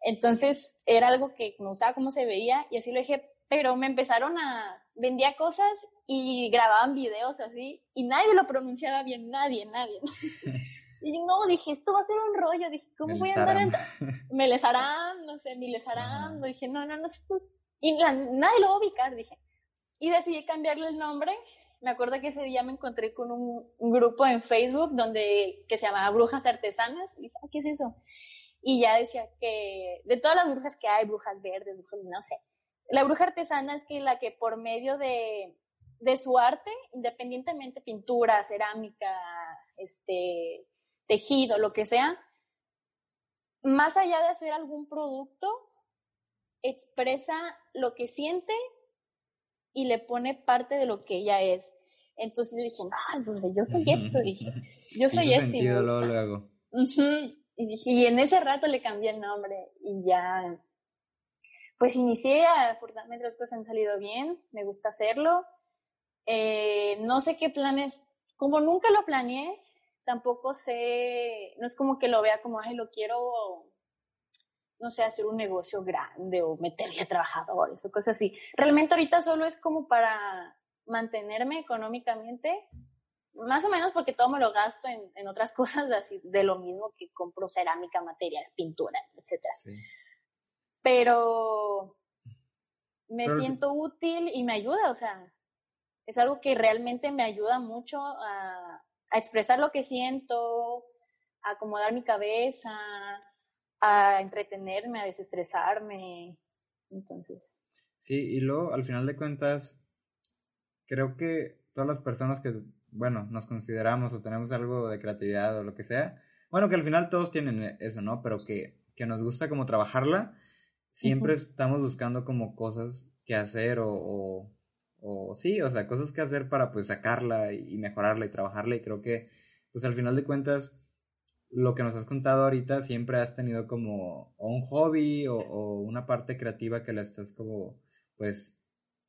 Entonces era algo que me gustaba cómo se veía y así lo dije, pero me empezaron a, vendía cosas y grababan videos así y nadie lo pronunciaba bien, nadie, nadie. *laughs* y no, dije, esto va a ser un rollo, dije, ¿cómo voy a andar en... *laughs* Me les harán, no sé, me les harán, dije, no, no, no, y nadie lo va a ubicar, dije. Y decidí cambiarle el nombre me acuerdo que ese día me encontré con un, grupo en Facebook donde, que se llamaba Brujas Artesanas. Y dije, ah, ¿qué es eso? Y ya decía que de todas las brujas que hay, brujas verdes, brujas, no sé. La bruja artesana es que la que por medio de, de su arte, independientemente pintura, cerámica, este, tejido, lo que sea, más allá de hacer algún producto, expresa lo que siente y le pone parte de lo que ella es. Entonces dije, no, yo soy esto, *laughs* dije, yo soy esto. Luego. Y dije, y en ese rato le cambié el nombre y ya, pues inicié, afortunadamente las cosas han salido bien, me gusta hacerlo. Eh, no sé qué planes, como nunca lo planeé, tampoco sé, no es como que lo vea como, ay, lo quiero no sé, hacer un negocio grande o meterle a trabajadores o cosas así. Realmente ahorita solo es como para mantenerme económicamente, más o menos porque todo me lo gasto en, otras *laughs* cosas así, de lo mismo que compro cerámica, materias, pintura, etc. Pero me siento útil y me ayuda, o sea, es algo que realmente me ayuda mucho a, a expresar lo que siento, a acomodar mi cabeza, a entretenerme, a desestresarme. Entonces. Sí, y luego, al final de cuentas, creo que todas las personas que, bueno, nos consideramos o tenemos algo de creatividad o lo que sea, bueno, que al final todos tienen eso, ¿no? Pero que, que nos gusta como trabajarla, siempre estamos buscando como cosas que hacer o, o, o, sí, o sea, cosas que hacer para pues sacarla y mejorarla y trabajarla y creo que pues al final de cuentas lo que nos has contado ahorita siempre has tenido como un hobby o, una parte creativa que la estás como pues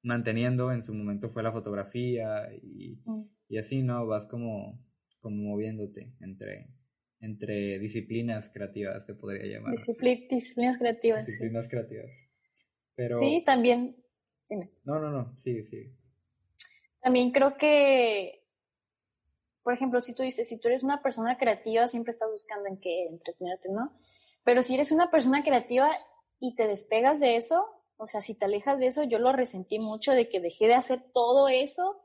manteniendo en su momento fue la fotografía y, mm. y así no vas como como moviéndote entre entre disciplinas creativas se podría llamar disciplinas creativas disciplinas creativas. Pero sí también no no no sí sí también creo que por ejemplo, si tú dices, si tú eres una persona creativa, siempre estás buscando en qué entretenerte, ¿no? Pero si eres una persona creativa y te despegas de eso, o sea, si te alejas de eso, yo lo resentí mucho de que dejé de hacer todo eso,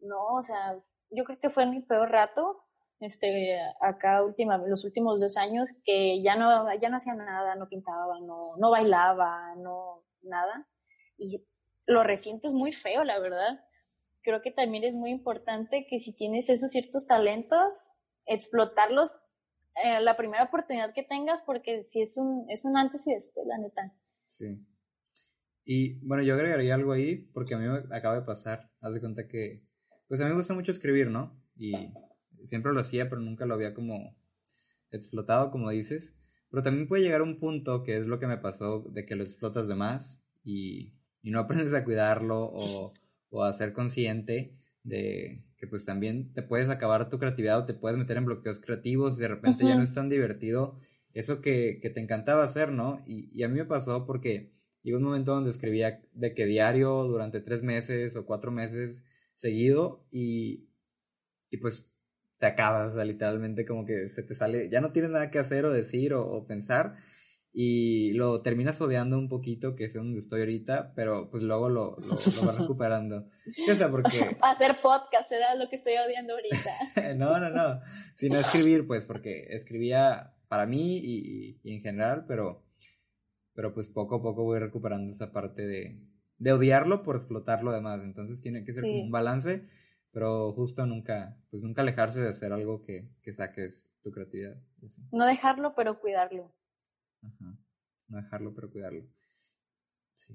no, o sea, yo creo que fue mi peor rato, este, acá última, los últimos dos años, que ya no, ya no hacía nada, no pintaba, no, no bailaba, no, nada, y lo resientes muy feo, la verdad creo que también es muy importante que si tienes esos ciertos talentos, explotarlos eh, la primera oportunidad que tengas, porque si es un, es un antes y después, la neta. Sí. Y bueno, yo agregaría algo ahí, porque a mí me acaba de pasar, haz de cuenta que, pues a mí me gusta mucho escribir, ¿no? Y siempre lo hacía, pero nunca lo había como explotado, como dices. Pero también puede llegar un punto, que es lo que me pasó, de que lo explotas de más y, y no aprendes a cuidarlo *laughs* o o a ser consciente de que pues también te puedes acabar tu creatividad o te puedes meter en bloqueos creativos y de repente ya no es tan divertido eso que, te encantaba hacer, ¿no? Y, a mí me pasó porque llegó un momento donde escribía de que diario durante tres meses o cuatro meses seguido y, y pues te acabas, o sea, literalmente como que se te sale, ya no tienes nada que hacer o decir o pensar y lo terminas odiando un poquito, que es donde estoy ahorita, pero pues luego lo, lo, vas *laughs* recuperando. ¿Qué sea, porque... *laughs* Hacer podcast era lo que estoy odiando ahorita. *laughs* no, no, no, sino escribir, pues, porque escribía para mí y, en general, pero, pero pues poco a poco voy recuperando esa parte de, de odiarlo por explotarlo además. Entonces tiene que ser un balance, pero justo nunca, pues nunca alejarse de hacer algo que, que saques tu creatividad. No dejarlo, pero cuidarlo. Ajá. No dejarlo, pero cuidarlo. Sí.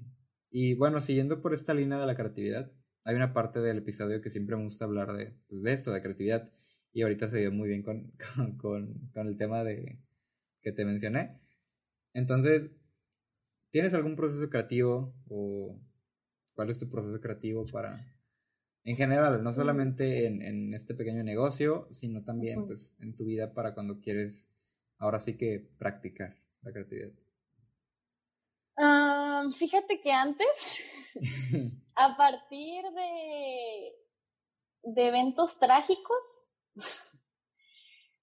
Y bueno, siguiendo por esta línea de la creatividad, hay una parte del episodio que siempre me gusta hablar de, pues, de esto, de creatividad. Y ahorita se dio muy bien con, *laughs* con, con el tema de que te mencioné. Entonces, ¿tienes algún proceso creativo o cuál es tu proceso creativo para, en general, no solamente en, en este pequeño negocio, sino también pues en tu vida para cuando quieres ahora sí que practicar la creatividad? fíjate que antes, *laughs* a partir de, de eventos trágicos,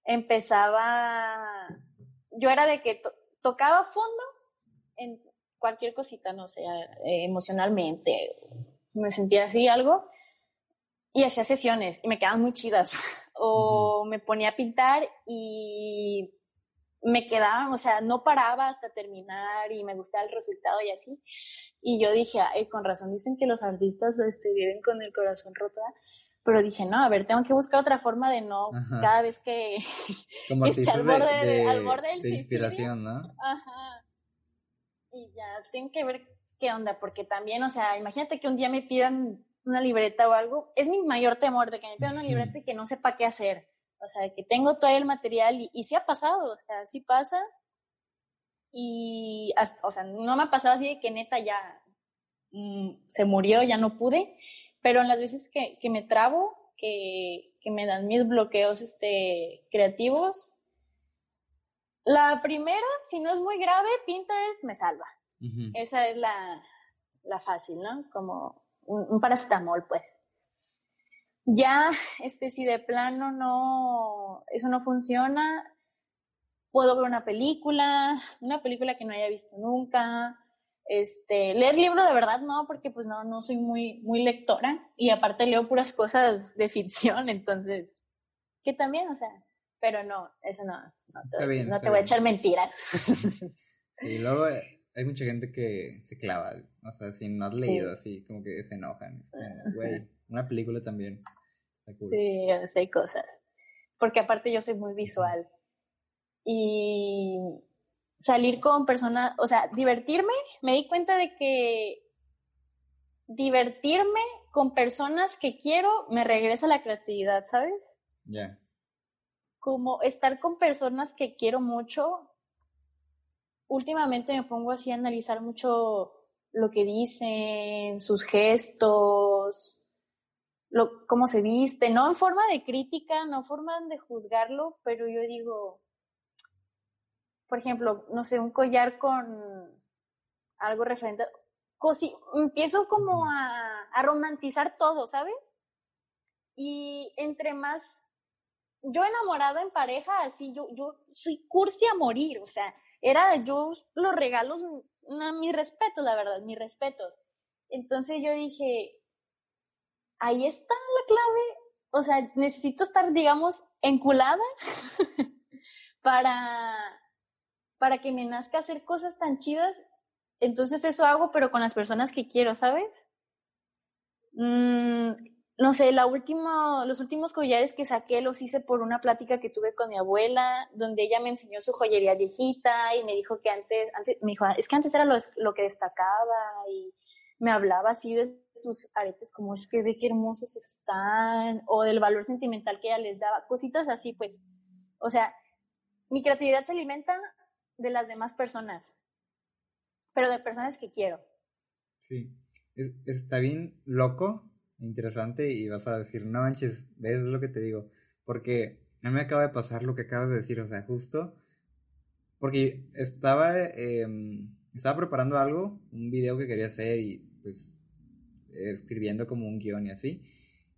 empezaba, yo era de que tocaba fondo en cualquier cosita, no sé, eh, emocionalmente, me sentía así algo, y hacía sesiones y me quedaban muy chidas. *laughs* O me ponía a pintar y me quedaba, o sea, no paraba hasta terminar y me gustaba el resultado y así. Y yo dije, ay, con razón, dicen que los artistas lo este, viven con el corazón roto, pero dije, no, a ver, tengo que buscar otra forma de no, cada vez que *laughs* Como esté al borde, de, al borde del de inspiración, ¿no? Ajá. Y ya, tengo que ver qué onda, porque también, o sea, imagínate que un día me pidan una libreta o algo, es mi mayor temor de que me pidan una libreta y que no sepa qué hacer. O sea, que tengo todo el material y, y sí ha pasado, o sea, sí pasa. Y, o sea, no me ha pasado así de que neta ya mm, se murió, ya no pude, pero en las veces que, que me trabo, que, que, me dan mis bloqueos este, creativos, la primera, si no es muy grave, Pinterest me salva. Esa es la, la, fácil, ¿no? Como un, un paracetamol, pues. Ya, este, si de plano no, eso no funciona, puedo ver una película, una película que no haya visto nunca, este, leer libro de verdad no, porque pues no, no soy muy, muy lectora y aparte leo puras cosas de ficción, entonces, que también, o sea, pero no, eso no, no, te, voy a echar mentiras. *laughs* Sí, luego hay mucha gente que se clava, o sea, si no has leído así, como que se enojan, güey, *laughs* una película también. Sí, hay cosas. Porque aparte yo soy muy visual. Y salir con personas, o sea, divertirme, me di cuenta de que divertirme con personas que quiero me regresa la creatividad, ¿sabes? Ya. Como estar con personas que quiero mucho. Últimamente me pongo así a analizar mucho lo que dicen, sus gestos, lo, cómo se viste, no en forma de crítica, no en forma de juzgarlo, pero yo digo, por ejemplo, no sé, un collar con algo referente, cosi, empiezo como a, a romantizar todo, ¿sabes? Y entre más yo enamorada en pareja, así, yo, yo soy cursi a morir, o sea, era yo los regalos, mi respeto, la verdad, mi respeto. Entonces yo dije, ahí está la clave. O sea, necesito estar, digamos, enculada *laughs* para, para que me nazca hacer cosas tan chidas. Entonces eso hago, pero con las personas que quiero, ¿sabes? Mm, no sé, la última, los últimos collares que saqué los hice por una plática que tuve con mi abuela, donde ella me enseñó su joyería viejita y me dijo que antes, antes me dijo, es que antes era lo, lo que destacaba y me hablaba así de sus aretes, como es que de qué hermosos están, o del valor sentimental que ella les daba, cositas así, pues. O sea, mi creatividad se alimenta de las demás personas, pero de personas que quiero. Sí, está bien loco, interesante, y vas a decir, no manches, es lo que te digo, porque a me acaba de pasar lo que acabas de decir, o sea, justo, porque estaba... Eh, estaba preparando algo, un video que quería hacer y pues escribiendo como un guion y así.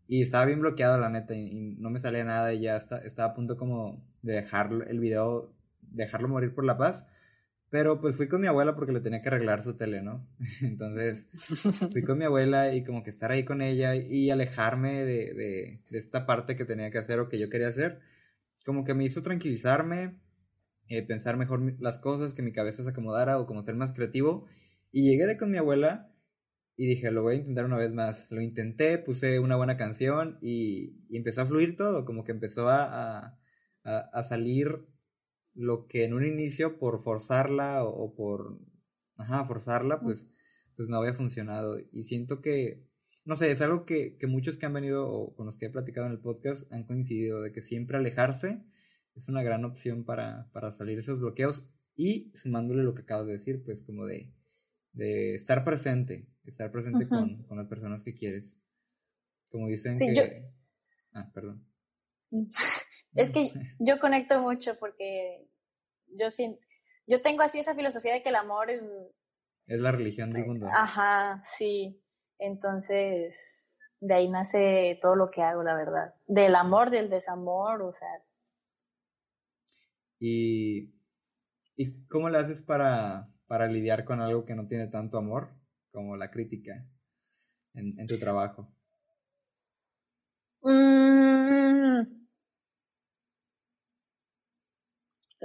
Y estaba bien bloqueado, la neta, y, no me salía nada y ya está, estaba a punto como de dejar el video, dejarlo morir por la paz. Pero pues fui con mi abuela porque le tenía que arreglar su tele, ¿no? *laughs* Entonces fui con mi abuela y como que estar ahí con ella y alejarme de, de, de esta parte que tenía que hacer o que yo quería hacer, como que me hizo tranquilizarme, eh, pensar mejor las cosas, que mi cabeza se acomodara o como ser más creativo. Y llegué de con mi abuela y dije, lo voy a intentar una vez más. Lo intenté, puse una buena canción y, empezó a fluir todo, como que empezó a, a, salir lo que en un inicio por forzarla o, por, ajá, forzarla, pues, pues no había funcionado. Y siento que, no sé, es algo que, que muchos que han venido o con los que he platicado en el podcast han coincidido, de que siempre alejarse es una gran opción para, para salir esos bloqueos y sumándole lo que acabas de decir, pues como de, de estar presente, estar presente con, con, las personas que quieres. Como dicen que... Ah, perdón. *laughs* Es que yo conecto mucho porque yo siento, yo tengo así esa filosofía de que el amor es... Es la religión del mundo. Ajá, sí. Entonces, de ahí nace todo lo que hago, la verdad. Del amor, del desamor, o sea. ¿Y, y cómo le haces para, para lidiar con algo que no tiene tanto amor como la crítica en, en tu trabajo? Mm.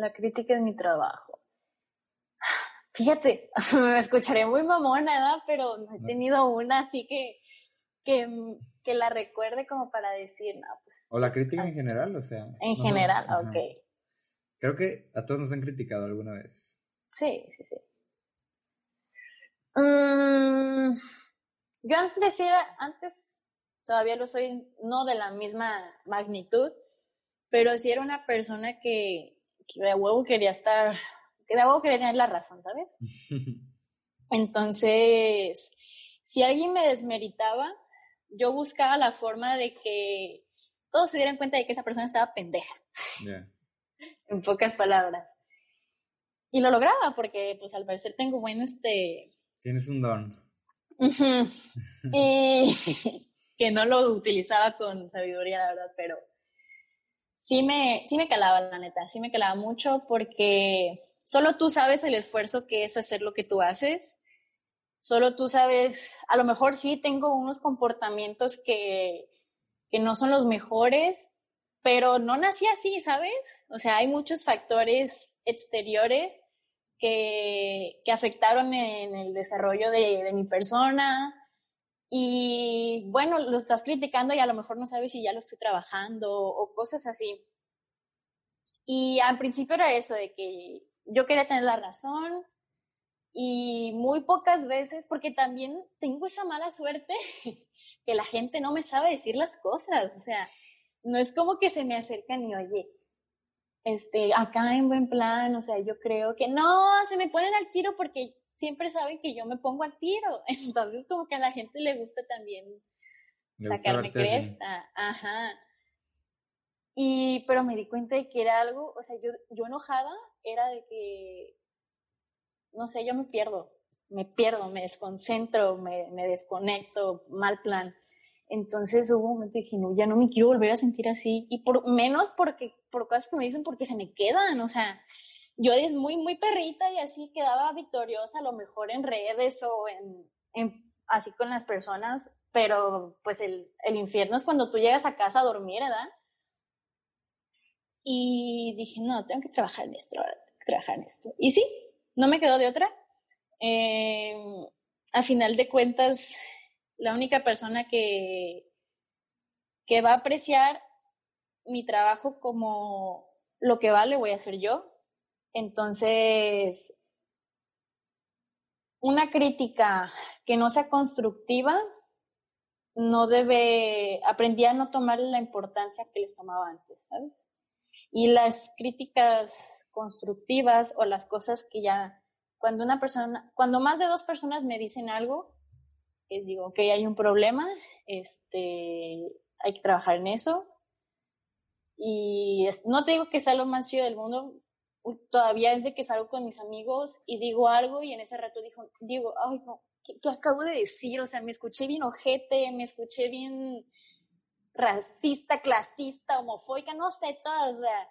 la crítica en mi trabajo. Fíjate, *laughs* me escucharé muy mamona, ¿verdad? Pero no he tenido una así que, que, la recuerde como para decir, no, pues. O la crítica en general, o sea. En general, ok. Creo que a todos nos han criticado alguna vez. Sí, sí, sí. Mm, yo antes decía, antes todavía lo soy, no de la misma magnitud, pero sí era una persona que, de huevo quería estar, que de huevo quería tener la razón, ¿sabes? *laughs* Entonces, si alguien me desmeritaba, yo buscaba la forma de que todos se dieran cuenta de que esa persona estaba pendeja. En pocas palabras. Y lo lograba porque, pues, al parecer tengo buen, este... Tienes un don. *laughs* y *laughs* que no lo utilizaba con sabiduría, la verdad, pero sí me, sí me calaba, la neta, sí me calaba mucho porque solo tú sabes el esfuerzo que es hacer lo que tú haces. Solo tú sabes, a lo mejor sí tengo unos comportamientos que, que no son los mejores, pero no nací así, ¿sabes? O sea, hay muchos factores exteriores que, que afectaron en el desarrollo de, de mi persona, y bueno, lo estás criticando y a lo mejor no sabes si ya lo estoy trabajando o cosas así. Y al principio era eso, de que yo quería tener la razón y muy pocas veces, porque también tengo esa mala suerte *laughs* que la gente no me sabe decir las cosas. O sea, no es como que se me acercan y oye, este, acá en buen plan, o sea, yo creo que no, se me ponen al tiro porque siempre saben que yo me pongo al tiro. *laughs* Entonces, como que a la gente le gusta también sacarme cresta. Ajá. Y, pero me di cuenta de que era algo, o sea, yo, yo enojada era de que, no sé, yo me pierdo, me pierdo, me desconcentro, me, me desconecto, mal plan. Entonces hubo un momento y dije, no, ya no me quiero volver a sentir así. Y por menos porque, por cosas que me dicen, porque se me quedan, o sea, yo es muy, muy perrita y así quedaba victoriosa, a lo mejor en redes o en, así con las personas, pero pues el, el, infierno es cuando tú llegas a casa a dormir, ¿verdad? Y dije, no, tengo que trabajar en esto, trabajar esto. Y sí, no me quedó de otra. Eh, a final de cuentas, la única persona que, que va a apreciar mi trabajo como lo que vale voy a ser yo. Entonces, una crítica que no sea constructiva no debe, aprendí a no tomar la importancia que les tomaba antes, ¿sabes? Y las críticas constructivas o las cosas que ya, cuando una persona, cuando más de dos personas me dicen algo, digo, que hay un problema, este, hay que trabajar en eso. Y no te digo que sea lo más chido del mundo, todavía es de que salgo con mis amigos y digo algo y en ese rato digo, digo ay, no, ¿qué, acabo de decir? O sea, me escuché bien ojete, me escuché bien racista, clasista, homofóbica, no sé, todo, o sea.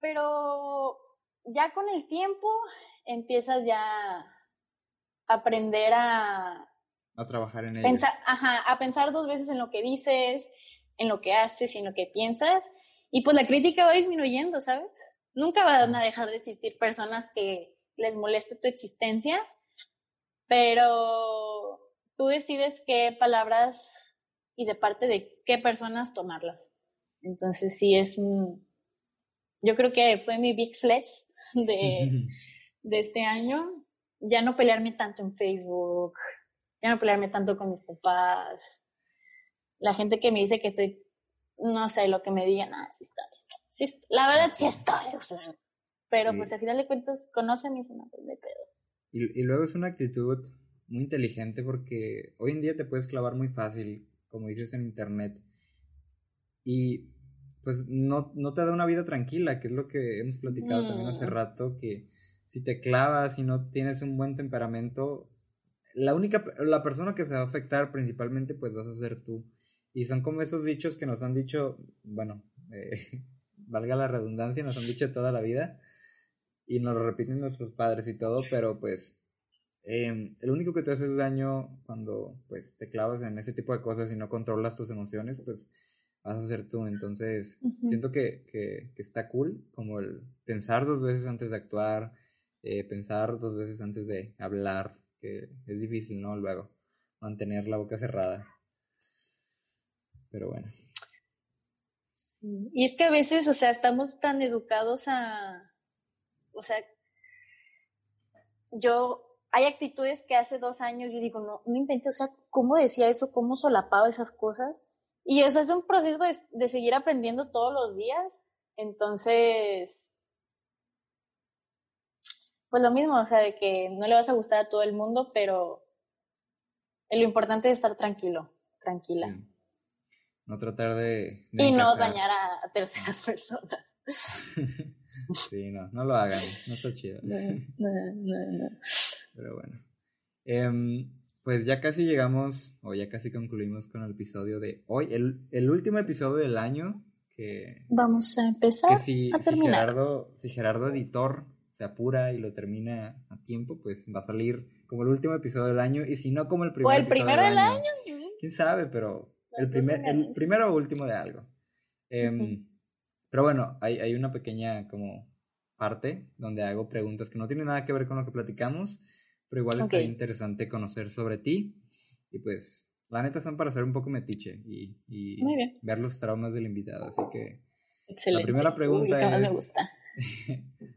Pero ya con el tiempo empiezas ya a aprender a... A trabajar en ello. Pensar, ajá, a pensar dos veces en lo que dices, en lo que haces y en lo que piensas. Y pues la crítica va disminuyendo, ¿sabes? Nunca van a dejar de existir personas que les moleste tu existencia, pero tú decides qué palabras y de parte de qué personas tomarlas. Entonces sí es un, yo creo que fue mi big flex de, *laughs* de este año, ya no pelearme tanto en Facebook, ya no pelearme tanto con mis papás, la gente que me dice que estoy, no sé, lo que me digan, ah, sí está Sí, la verdad sí está pero pues al final de cuentas conocen y se pues, de pedo. Y, y luego es una actitud muy inteligente porque hoy en día te puedes clavar muy fácil, como dices en internet. Y pues no, no te da una vida tranquila, que es lo que hemos platicado también hace rato, que si te clavas y no tienes un buen temperamento, la única, la persona que se va a afectar principalmente pues vas a ser tú. Y son como esos dichos que nos han dicho, bueno, eh, *laughs* valga la redundancia, nos han dicho toda la vida y nos lo repiten nuestros padres y todo, pero pues eh, el único que te hace daño cuando pues te clavas en ese tipo de cosas y no controlas tus emociones, pues vas a ser tú. Entonces, siento que, que, está cool como el pensar dos veces antes de actuar, eh, pensar dos veces antes de hablar, que es difícil, ¿no? Luego, mantener la boca cerrada. Pero bueno. Y es que a veces, o sea, estamos tan educados a, o sea, yo, hay actitudes que hace dos años yo digo, no, no inventé, o sea, ¿cómo decía eso? ¿Cómo solapaba esas cosas? Y eso es un proceso de, de seguir aprendiendo todos los días. Entonces, pues lo mismo, o sea, de que no le vas a gustar a todo el mundo, pero lo importante es estar tranquilo, tranquila. No tratar de... y no dañar a, terceras personas. *laughs* sí, no, no lo hagan, no está chido. No, no, no, Pero bueno. Eh, pues ya casi llegamos, o ya casi concluimos con el episodio de hoy, el, el último episodio del año que... Vamos a empezar si, a terminar. Gerardo, si Gerardo Editor se apura y lo termina a tiempo, pues va a salir como el último episodio del año, y si no como el primer O el primero del año. Quién sabe, pero el, primer, el primero o último de algo. Em, pero bueno, hay, hay una pequeña como parte donde hago preguntas que no tienen nada que ver con lo que platicamos, pero igual está interesante conocer sobre ti. Y pues, la neta son para ser un poco metiche y, ver los traumas del invitado. Así que, Excelente. la primera pregunta es: *laughs*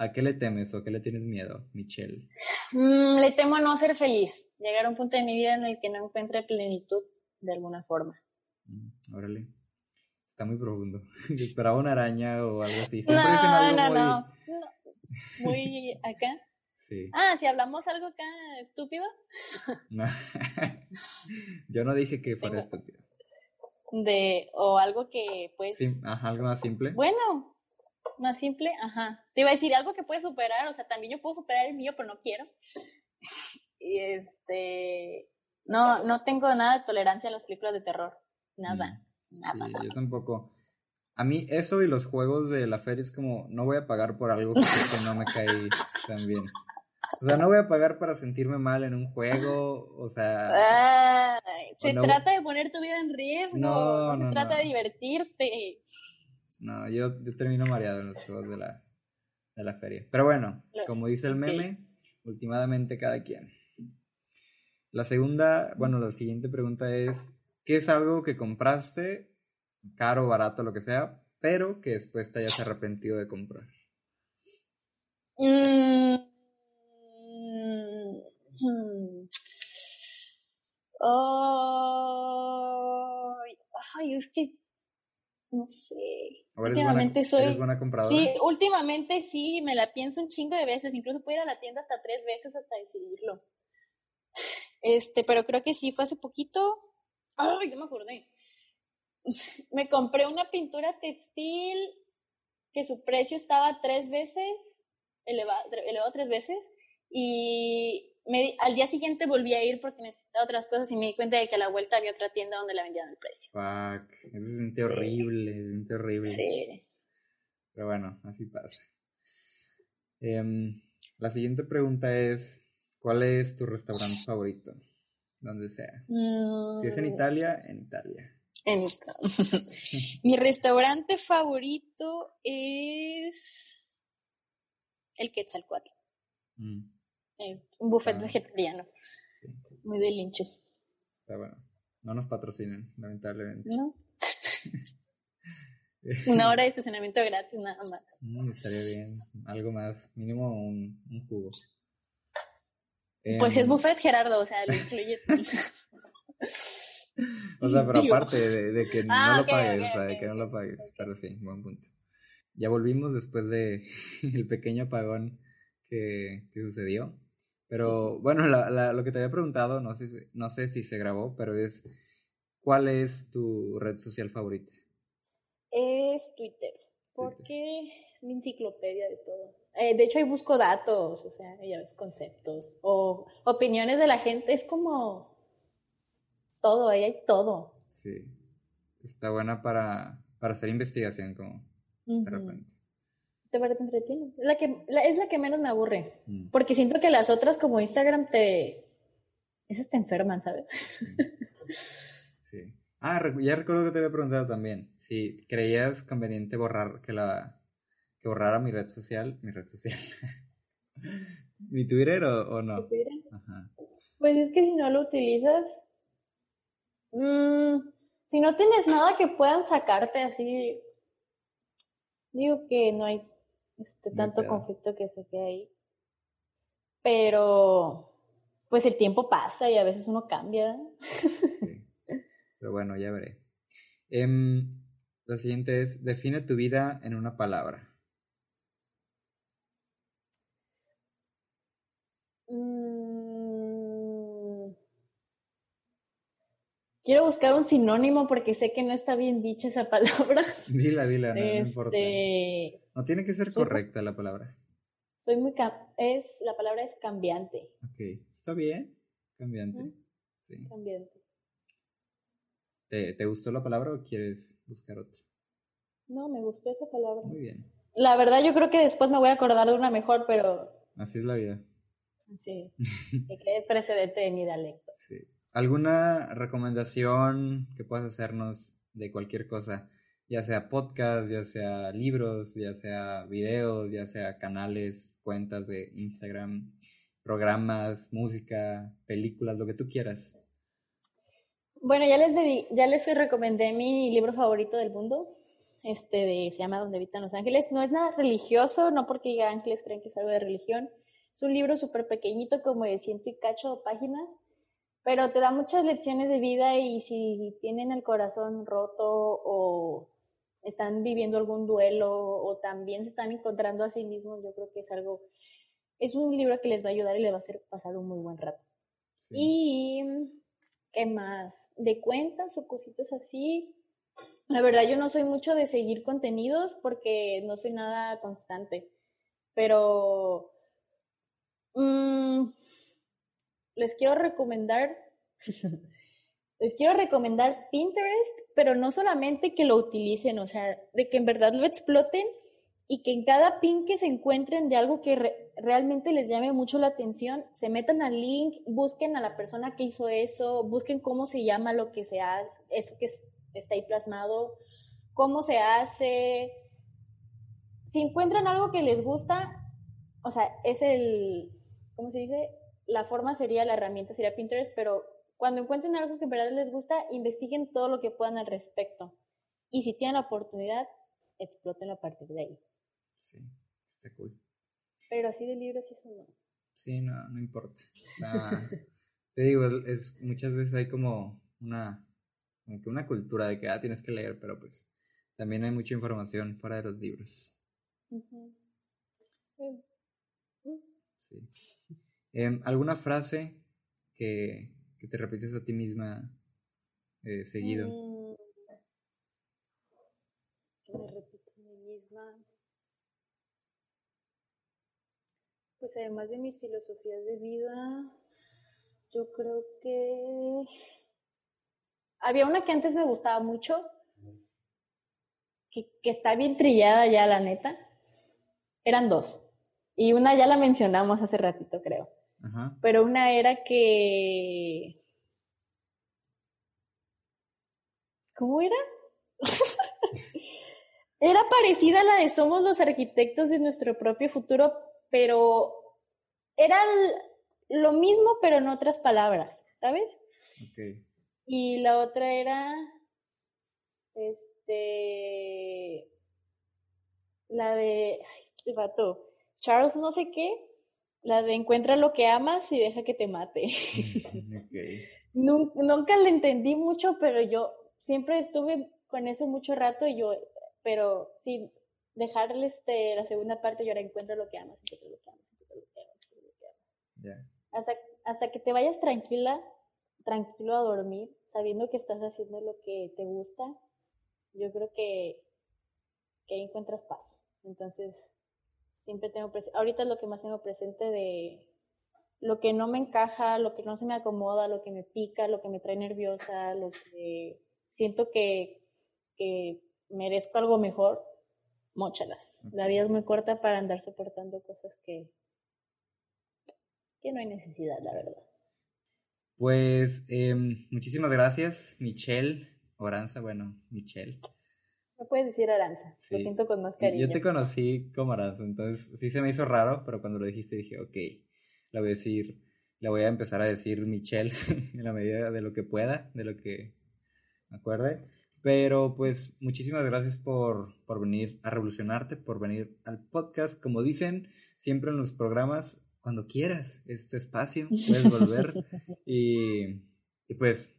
¿A qué le temes o a qué le tienes miedo, Michelle? Mm, le temo a no ser feliz, llegar a un punto de mi vida en el que no encuentre plenitud de alguna forma. Mm, órale. Está muy profundo. *laughs* Esperaba una araña o algo así. no, no, no. Muy acá. Ah, si hablamos algo acá estúpido. No. *laughs* Yo no dije que fuera estúpido. De, o algo que pues. Sí, ajá, algo más simple. Bueno, más simple, ajá. Te iba a decir algo que puedes superar, o sea, también yo puedo superar el mío, pero no quiero. *laughs* Y este. No, no tengo nada de tolerancia a las películas de terror. Nada. Mm, nada. yo tampoco. A mí eso y los juegos de la feria es como, no voy a pagar por algo que, que no me cae *laughs* tan bien. O sea, no voy a pagar para sentirme mal en un juego, o sea... se trata de poner tu vida en riesgo, no, no se trata de divertirte. No, yo, yo, termino mareado en los juegos de la, de la feria. Pero bueno, como dice el meme, últimamente cada quien. La segunda, bueno, la siguiente pregunta es, ¿qué es algo que compraste, caro, barato, lo que sea, pero que después te hayas arrepentido de comprar? Mmm ay, es que no sé. Últimamente soy. buena compradora? Sí, últimamente sí, me la pienso un chingo de veces. Incluso puedo ir a la tienda hasta tres veces hasta decidirlo. Este, pero creo que sí, fue hace poquito. Ay, no me acordé. *laughs* Me compré una pintura textil que su precio estaba tres veces, elevado, elevado tres veces, y al día siguiente volví a ir porque necesitaba otras cosas y me di cuenta de que a la vuelta había otra tienda donde la vendían al precio. Fuck, eso se siente horrible, se siente horrible. Sí. Pero bueno, así pasa. Em, la siguiente pregunta es, ¿cuál es tu restaurante favorito? Donde sea. Si es en mm. Italia, en Italia. En Italia. *laughs* Mi restaurante favorito es el Quetzalcoatl. Mm. Es un buffet vegetariano. Muy de linchos. está bueno. No nos patrocinen, lamentablemente. No. *laughs* Una hora de estacionamiento gratis, nada más. Mm, estaría bien. Algo más. Mínimo un, un jugo. Pues es em, buffet, Gerardo, o sea, lo incluye. *laughs* o sea, pero aparte de, que no ah, lo pagues, o sea, de que no lo pagues. Pero sí, buen punto. Ya volvimos después de *laughs* el pequeño apagón que, que sucedió. Pero bueno, la, lo que te había preguntado, no sé, no sé si se grabó, pero es, ¿cuál es tu red social favorita? Es Twitter, porque es mi enciclopedia de todo. Eh, de hecho, ahí busco datos, o sea, ya ves, conceptos o opiniones de la gente. Es como todo, ahí hay todo. Sí, está buena para, para hacer investigación, como de repente. Te parece entretiene. La que, es la que menos me aburre. Mm. Porque siento que las otras, como Instagram, te. Esas te enferman, ¿sabes? *laughs* Sí. Ah, ya recuerdo que te había preguntado también. Si creías conveniente borrar que la. que borrara mi red social. Mi red social. *laughs* ¿Mi Twitter o, no? Twitter? Pues es que si no lo utilizas. Mmm, si no tienes nada que puedan sacarte así. Digo que no hay este, tanto conflicto que se queda ahí. Pero, pues el tiempo pasa y a veces uno cambia. Pero bueno, ya veré. Em, la siguiente es, define tu vida en una palabra. Quiero buscar un sinónimo porque sé que no está bien dicha esa palabra. Dila, dila, no, importa. Este, no tiene que ser correcta la palabra. Soy muy es la palabra es cambiante. Ok, está bien, cambiante. Sí. Cambiante. ¿Te, ¿Te gustó la palabra o quieres buscar otra? No, me gustó esa palabra. Muy bien. La verdad yo creo que después me voy a acordar de una mejor, pero... Así es la vida. Sí, *laughs* que quede precedente de mi dialecto. Sí. ¿Alguna recomendación que puedas hacernos de cualquier cosa? Ya sea podcast, ya sea libros, ya sea videos, ya sea canales, cuentas de Instagram, programas, música, películas, lo que tú quieras. Bueno, ya les, ya les recomendé mi libro favorito del mundo. Este de, se llama Donde habitan los ángeles. No es nada religioso, no porque diga ángeles creen que es algo de religión. Es un libro súper pequeñito, como de ciento y cacho páginas pero te da muchas lecciones de vida y si tienen el corazón roto o están viviendo algún duelo o también se están encontrando a sí mismos, yo creo que es algo, es un libro que les va a ayudar y les va a hacer pasar un muy buen rato. Y, ¿qué más? De cuentas o cositas así. La verdad yo no soy mucho de seguir contenidos porque no soy nada constante, pero... Mmm, les quiero recomendar, *laughs* les quiero recomendar Pinterest, pero no solamente que lo utilicen, o sea, de que en verdad lo exploten y que en cada pin que se encuentren de algo que realmente les llame mucho la atención, se metan al link, busquen a la persona que hizo eso, busquen cómo se llama lo que se hace, eso que está ahí plasmado, cómo se hace. Si encuentran algo que les gusta, o sea, es el, ¿cómo se dice? La forma sería, la herramienta sería Pinterest, pero cuando encuentren algo que en verdad les gusta, investiguen todo lo que puedan al respecto. Y si tienen la oportunidad, exploten a partir de ahí. Sí, está cool. Pero así de libros eso no. Sí, no, no importa. *laughs* te digo, es, muchas veces hay como una, como que una cultura de que ah, tienes que leer, pero pues también hay mucha información fuera de los libros. Sí. Em, ¿Alguna frase que, te repites a ti misma eh, seguido? Mm, me repito a mí misma. Pues además de mis filosofías de vida, yo creo que había una que antes me gustaba mucho, que, que está bien trillada ya, la neta. Eran dos. Y una ya la mencionamos hace ratito, creo. Pero una era que... ¿Cómo era? *laughs* era parecida a la de Somos los arquitectos de nuestro propio futuro, pero era lo mismo, pero en otras palabras, ¿sabes? Y la otra era, este, la de, ay, este vato, Charles no sé qué, la de encuentra lo que amas y deja que te mate. *laughs* Nunca, le entendí mucho, pero yo siempre estuve con eso mucho rato y yo, pero sí, dejarles este, la segunda parte, yo ahora encuentro lo que amas, encuentro lo que amas, encuentro lo que amas, encuentro lo que amas. Hasta, hasta que te vayas tranquila, tranquilo a dormir, sabiendo que estás haciendo lo que te gusta, yo creo que, que ahí encuentras paz. Entonces, siempre tengo ahorita es lo que más tengo presente de lo que no me encaja, lo que no se me acomoda, lo que me pica, lo que me trae nerviosa, lo que siento que, que merezco algo mejor, mochalas. La vida es muy corta para andar soportando cosas que, que no hay necesidad, la verdad. Pues em, muchísimas gracias, Michelle Oranza, bueno, Michelle. No puedes decir Aranza, lo siento con más cariño. Yo te conocí como Aranza, entonces sí se me hizo raro, pero cuando lo dijiste dije, ok, la voy a decir, la voy a empezar a decir Michelle *laughs* en la medida de lo que pueda, de lo que me acuerde. Pero pues muchísimas gracias por, por venir a revolucionarte, por venir al podcast. Como dicen siempre en los programas, cuando quieras, este espacio, puedes volver. *laughs* y, y, pues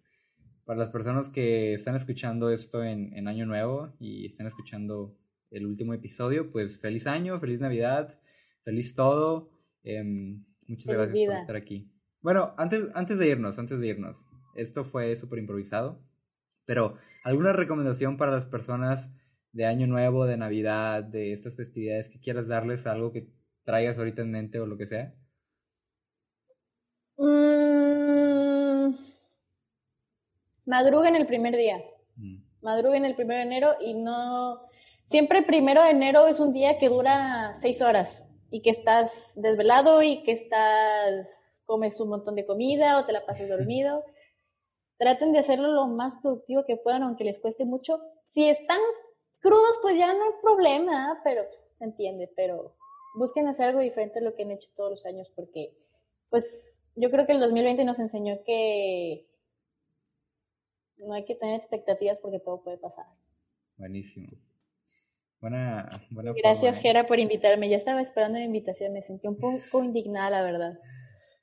para las personas que están escuchando esto en, en, Año Nuevo y están escuchando el último episodio, pues feliz año, feliz Navidad, feliz todo. Em, muchas gracias por estar aquí. Bueno, antes, antes de irnos, antes de irnos, esto fue súper improvisado, pero ¿alguna recomendación para las personas de Año Nuevo, de Navidad, de estas festividades que quieras darles algo que traigas ahorita en mente o lo que sea? Madruguen el primer día. Mm. Madruguen el primero de enero y no... Siempre el primero de enero es un día que dura seis horas y que estás desvelado y que estás comes un montón de comida o te la pasas *laughs* dormido. Traten de hacerlo lo más productivo que puedan, aunque les cueste mucho. Si están crudos, pues ya no hay problema, pero pues, se entiende, pero busquen hacer algo diferente a lo que han hecho todos los años, porque pues yo creo que el 2020 nos enseñó que no hay que tener expectativas porque todo puede pasar. Buenísimo. Buena, buena Gracias, ¿eh? Gera, por invitarme. Ya estaba esperando la invitación, me sentí un poco indignada, la verdad.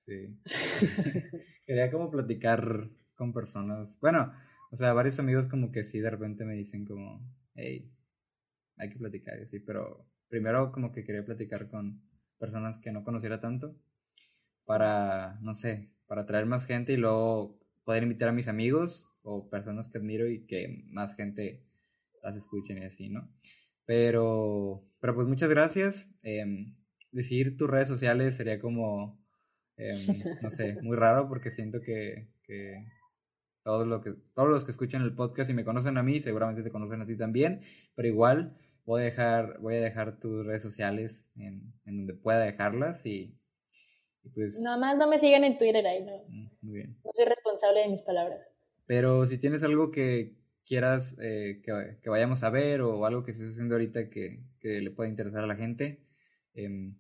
Sí. *laughs* Quería como platicar con personas. Bueno, o sea, varios amigos como que sí, de repente me dicen como, hey, hay que platicar, sí, pero primero como que quería platicar con personas que no conociera tanto para, no sé, para traer más gente y luego poder invitar a mis amigos o personas que admiro y que más gente las escuchen y así, ¿no? Pero, pero pues muchas gracias. Eh, decir tus redes sociales sería como, em, *laughs* no sé, muy raro porque siento que, que, todo lo que todos los que escuchan el podcast y me conocen a mí seguramente te conocen a ti también, pero igual voy a dejar, voy a dejar tus redes sociales en, en donde pueda dejarlas y, pues... Nada más no me sigan en Twitter ahí, no. Mm, muy bien. No soy responsable de mis palabras. Pero si tienes algo que, quieras eh, que, vayamos a ver o algo que estés haciendo ahorita que, le pueda interesar a la gente, em,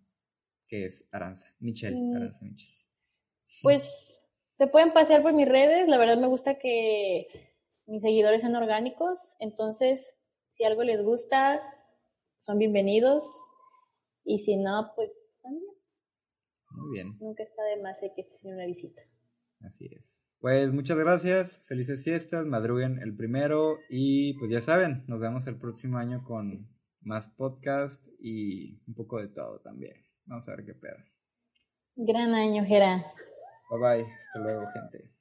que es Aranza, Michelle, mm. Aranza Michelle. *laughs* Pues se pueden pasear por mis redes, la verdad me gusta que mis seguidores sean orgánicos, entonces si algo les gusta, son bienvenidos y si no, pues también. Muy bien. Nunca está de más que se una visita. Así es. Pues muchas gracias, felices fiestas, madruguen el primero y pues ya saben, nos vemos el próximo año con más podcast y un poco de todo también. Vamos a ver qué pedo. Gran año, Gera. Bye bye, hasta luego, gente.